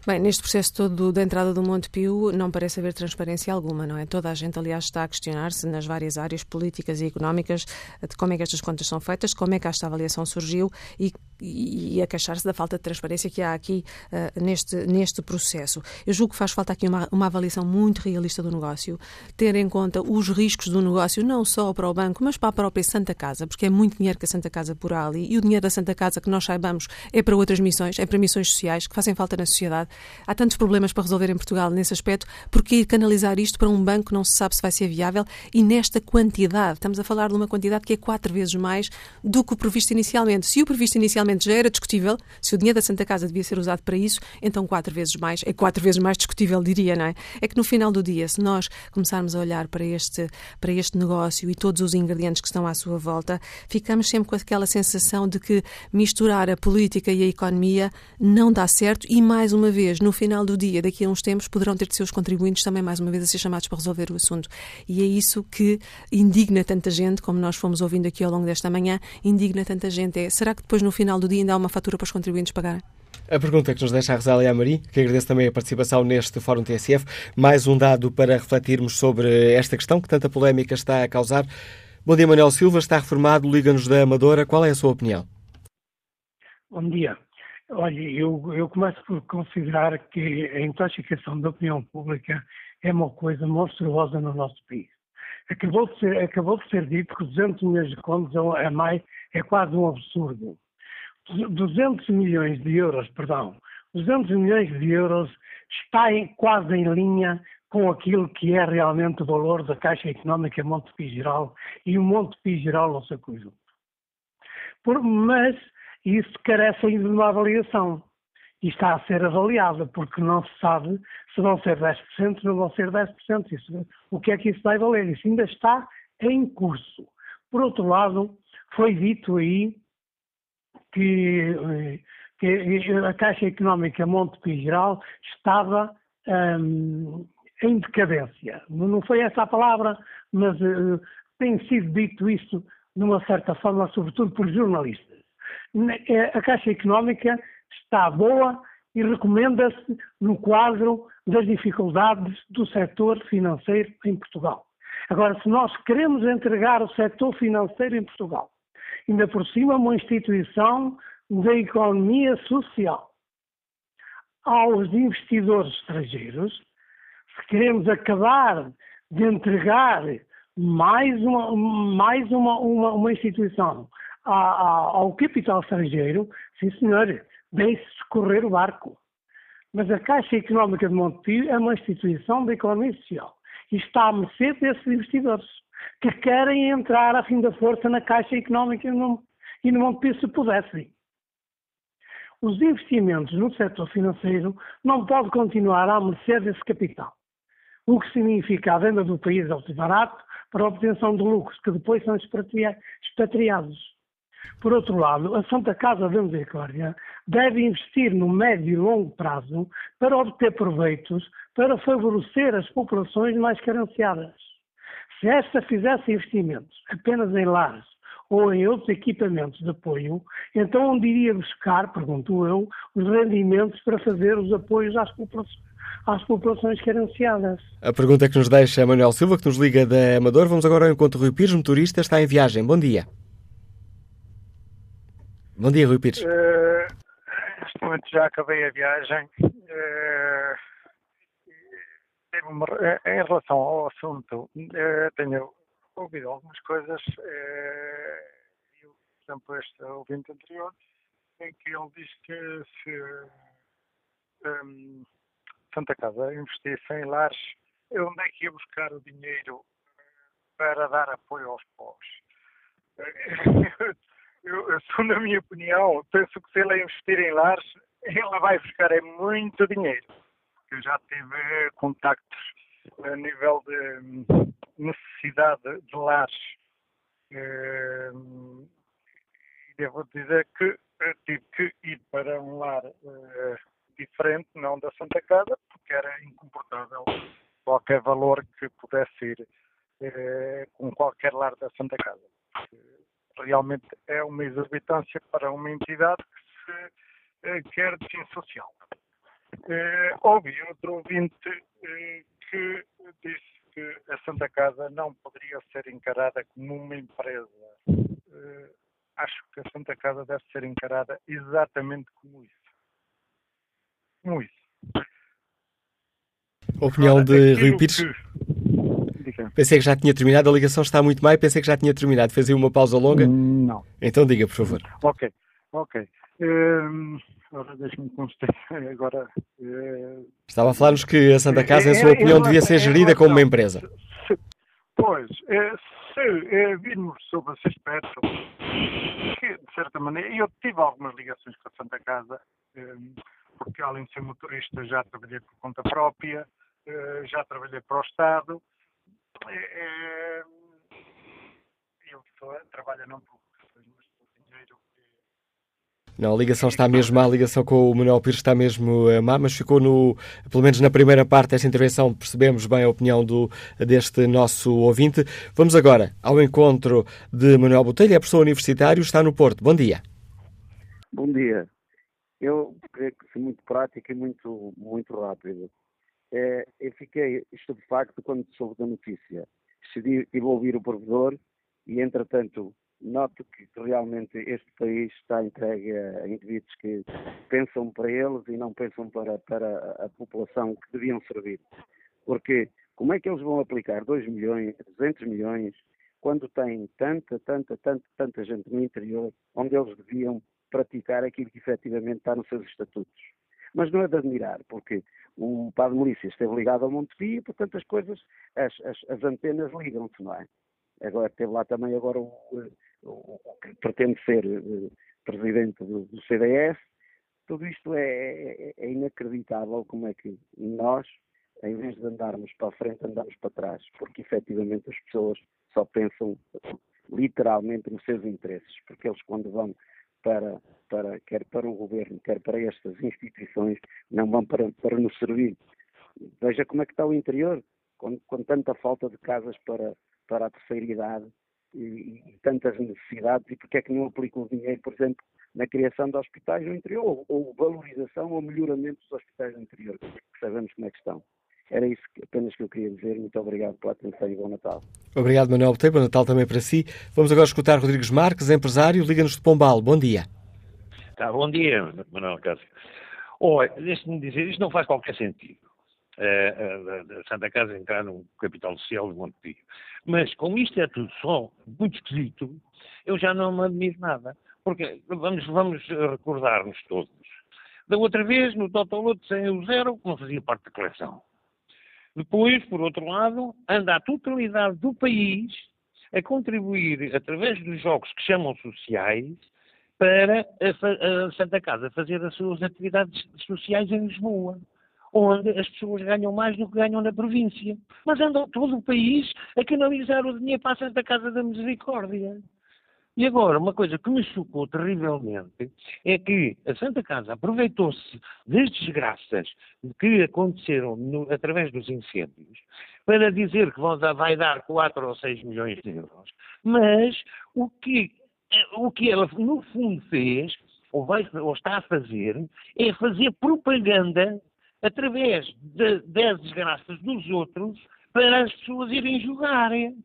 Bem, neste processo todo da entrada do Monte Pio não parece haver transparência alguma, não é? Toda a gente, aliás, está a questionar-se nas várias áreas políticas e económicas de como é que estas contas são feitas, como é que esta avaliação surgiu e e, a queixar-se da falta de transparência que há aqui uh, neste, neste processo. Eu julgo que faz falta aqui uma, uma avaliação muito realista do negócio, ter em conta os riscos do negócio, não só para o banco, mas para a própria Santa Casa, porque é muito dinheiro que a Santa Casa por ali e o dinheiro da Santa Casa, que nós saibamos, é para outras missões, é para missões sociais que fazem falta na sociedade. Há tantos problemas para resolver em Portugal nesse aspecto, porque canalizar isto para um banco não se sabe se vai ser viável e nesta quantidade, estamos a falar de uma quantidade que é quatro vezes mais do que o previsto inicialmente. Se o previsto inicialmente já era discutível, se o dinheiro da Santa Casa devia ser usado para isso, então quatro vezes mais, é quatro vezes mais discutível, diria, não é? É que no final do dia, se nós começarmos a olhar para este, para este negócio e todos os ingredientes que estão à sua volta, ficamos sempre com aquela sensação de que misturar a política e a economia não dá certo e, mais uma vez, no final do dia, daqui a uns tempos, poderão ter de seus contribuintes também, mais uma vez, a ser chamados para resolver o assunto. E é isso que indigna tanta gente, como nós fomos ouvindo aqui ao longo desta manhã, indigna tanta gente. É, será que depois, no final do dia, ainda há uma fatura para os contribuintes pagarem? A pergunta que nos deixa a Rosália Amari, que agradeço também a participação neste Fórum TSF. Mais um dado para refletirmos sobre esta questão que tanta polémica está a causar. Bom dia, Manuel Silva, está reformado, liga-nos da Amadora. Qual é a sua opinião? Bom dia. Olha, eu, eu começo por considerar que a intoxicação da opinião pública é uma coisa monstruosa no nosso país. Acabou de ser, acabou de ser dito que 200 milhões de contos a mais é quase um absurdo. 200 milhões de euros, perdão, 200 milhões de euros está em, quase em linha com aquilo que é realmente o valor da Caixa Económica Monte Geral e o Monte Geral não sei coisa. Por, mas isso carece ainda de uma avaliação. E está a ser avaliada, porque não se sabe se vão ser 10%, se não vão ser 10%. Isso, o que é que isso vai valer? Isso ainda está em curso. Por outro lado, foi dito aí que, que a Caixa Económica Monte Geral estava um, em decadência. Não foi essa a palavra, mas uh, tem sido dito isso de uma certa forma, sobretudo por jornalistas. A Caixa Económica está boa e recomenda-se no quadro das dificuldades do setor financeiro em Portugal. Agora, se nós queremos entregar o setor financeiro em Portugal, ainda por cima uma instituição da economia social, aos investidores estrangeiros, se queremos acabar de entregar mais uma, mais uma, uma, uma instituição ao capital estrangeiro, sim senhor, deixe-se correr o barco. Mas a Caixa Económica de Montepio é uma instituição da economia social e está à mercê desses investidores que querem entrar a fim da força na Caixa Económica e no Montepio se pudessem. Os investimentos no setor financeiro não podem continuar à mercê desse capital, o que significa a venda do país ao barato para a obtenção de lucros que depois são expatriados. Por outro lado, a Santa Casa da Misericórdia deve investir no médio e longo prazo para obter proveitos para favorecer as populações mais carenciadas. Se esta fizesse investimentos apenas em lares ou em outros equipamentos de apoio, então onde iria buscar, pergunto eu, os rendimentos para fazer os apoios às populações, às populações carenciadas? A pergunta que nos deixa Manuel Silva, que nos liga da Amador. Vamos agora ao encontro Rui Pires, motorista, está em viagem. Bom dia. Bom dia, Rui Pires. Uh, neste momento já acabei a viagem. Uh, em relação ao assunto, uh, tenho ouvido algumas coisas, eh, eu, por exemplo, este ouvinte anterior, em que ele diz que se um, Santa Casa investisse em lares, onde é que ia buscar o dinheiro para dar apoio aos pobres? Eu, segundo a minha opinião, penso que se ele investir em lares, ele vai buscar é muito dinheiro. Eu já tive contactos a nível de necessidade de lares. Eh, devo dizer que tive que ir para um lar uh, diferente, não da Santa Casa, porque era incomportável qualquer valor que pudesse ir uh, com qualquer lar da Santa Casa. realmente é uma exorbitância para uma entidade que se uh, quer de fim social. Houve outro ouvinte que disse que a Santa Casa não poderia ser encarada como uma empresa. Uh, acho que a Santa Casa deve ser encarada exatamente como isso. Como isso. Opinião de Rui Pires? Que... Pensei que já tinha terminado, a ligação está muito mais, pensei que já tinha terminado. Fez aí uma pausa longa? Não. Então diga, por favor. Ok, ok. Um, agora deixe-me constar. Agora, uh... Estava a falar-nos que a Santa Casa, em sua opinião, devia ser gerida como uma empresa. Se, pois, se virmos sobre esse aspecto, que, de certa maneira, eu tive algumas ligações com a Santa Casa, porque além de ser motorista já trabalhei por conta própria, já trabalhei para o Estado. Eu trabalho não por não, a ligação está mesmo má, a ligação com o Manuel Pires está mesmo eh, má, mas ficou no, pelo menos na primeira parte desta intervenção, percebemos bem a opinião do, deste nosso ouvinte. Vamos agora ao encontro de Manuel Botelho, é professor universitário, está no Porto. Bom dia. Bom dia. Eu creio que sou muito prático e muito, muito rápido. É, eu fiquei estupefacto quando soube da notícia. Decidi ir ouvir o provedor e, entretanto, noto que realmente este país está entregue a indivíduos que pensam para eles e não pensam para, para a população que deviam servir. Porque como é que eles vão aplicar 2 milhões, 200 milhões, quando têm tanta, tanta, tanta, tanta gente no interior, onde eles deviam praticar aquilo que efetivamente está nos seus estatutos? Mas não é de admirar, porque o Padre Melícia esteve ligado ao Montepio, portanto as coisas, as, as, as antenas ligam-se, não é? Agora teve lá também agora o, que pretende ser uh, presidente do, do, CDS. Tudo isto é, é, é, inacreditável como é que nós, em vez de andarmos para a frente, andamos para trás, porque efetivamente as pessoas só pensam literalmente nos seus interesses, porque eles quando vão para, para quer para o governo, quer para estas instituições, não vão para, para nos servir. Veja como é que está o interior, com, com tanta falta de casas para, para a terceira idade, e, e, tantas necessidades e porque é que não aplicam o dinheiro, por exemplo, na criação de hospitais no interior ou, ou valorização ou melhoramento dos hospitais no interior, que sabemos como é que estão. Era isso apenas que eu queria dizer. Muito obrigado pela atenção e bom Natal. Obrigado, Manuel Botei. Bom Natal também para si. Vamos agora escutar Rodrigues Marques, empresário, Liga-nos de Pombal. Bom dia. Tá, bom dia, Manuel Cássio. Olha, deixe-me dizer, isto não faz qualquer sentido. Uh, a Santa Casa entrar no capital social de Montepio. Mas como isto é tudo só muito esquisito, eu já não me admiro nada. Porque vamos, vamos recordar-nos todos. Da outra vez, no Totoloto sem o zero, não fazia parte da coleção. Depois, por outro lado, anda a totalidade do país a contribuir, através dos jogos que chamam sociais, para a, a Santa Casa fazer as suas atividades sociais em Lisboa, onde as pessoas ganham mais do que ganham na província. Mas andam todo o país a canalizar o dinheiro para a Santa Casa da Misericórdia. E agora, uma coisa que me chocou terrivelmente é que a Santa Casa aproveitou-se das desgraças que aconteceram no, através dos incêndios para dizer que vai dar 4 ou 6 milhões de euros. Mas o que, o que ela, no fundo, fez, ou, vai, ou está a fazer, é fazer propaganda através de, das desgraças dos outros para as pessoas irem jogarem.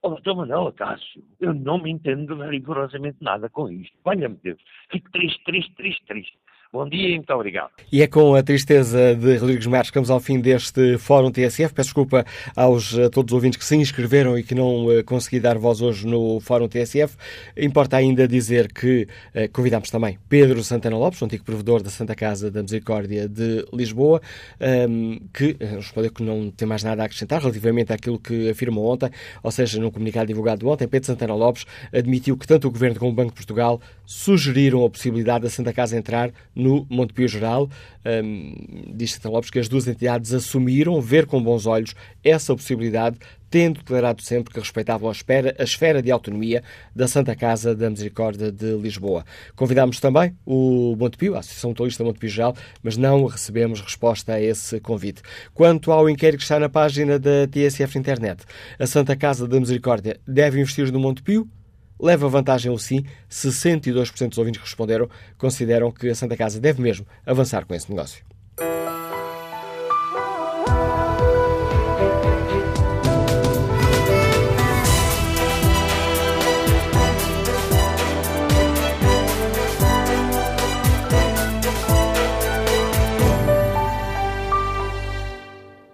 Oh, doutor Manuel Cássio, eu não me entendo rigorosamente nada com isto. Olha-me Deus, fico triste, triste, triste, triste. Bom dia e muito obrigado. E é com a tristeza de Rodrigues Marques que vamos ao fim deste Fórum TSF. Peço desculpa aos, a todos os ouvintes que se inscreveram e que não uh, consegui dar voz hoje no Fórum TSF. Importa ainda dizer que uh, convidamos também Pedro Santana Lopes, antigo provedor da Santa Casa da Misericórdia de Lisboa, um, ehm, que uh, respondeu que não tem mais nada a acrescentar relativamente àquilo que afirmou ontem, ou seja, num comunicado divulgado ontem, Pedro Santana Lopes admitiu que tanto o Governo como o Banco de Portugal sugeriram a possibilidade da Santa Casa entrar no Montepio Geral. Um, diz Santa Lopes que as duas entidades assumiram ver com bons olhos essa possibilidade, tendo declarado sempre que respeitavam a, espera, a esfera de autonomia da Santa Casa da Misericórdia de Lisboa. Convidámos também o Montepio, a Associação Mutualista Montepio Geral, mas não recebemos resposta a esse convite. Quanto ao inquérito que está na página da TSF Internet, a Santa Casa da Misericórdia deve investir no Montepio? Leva vantagem o sim. 62% dos ouvintes que responderam consideram que a Santa Casa deve mesmo avançar com esse negócio.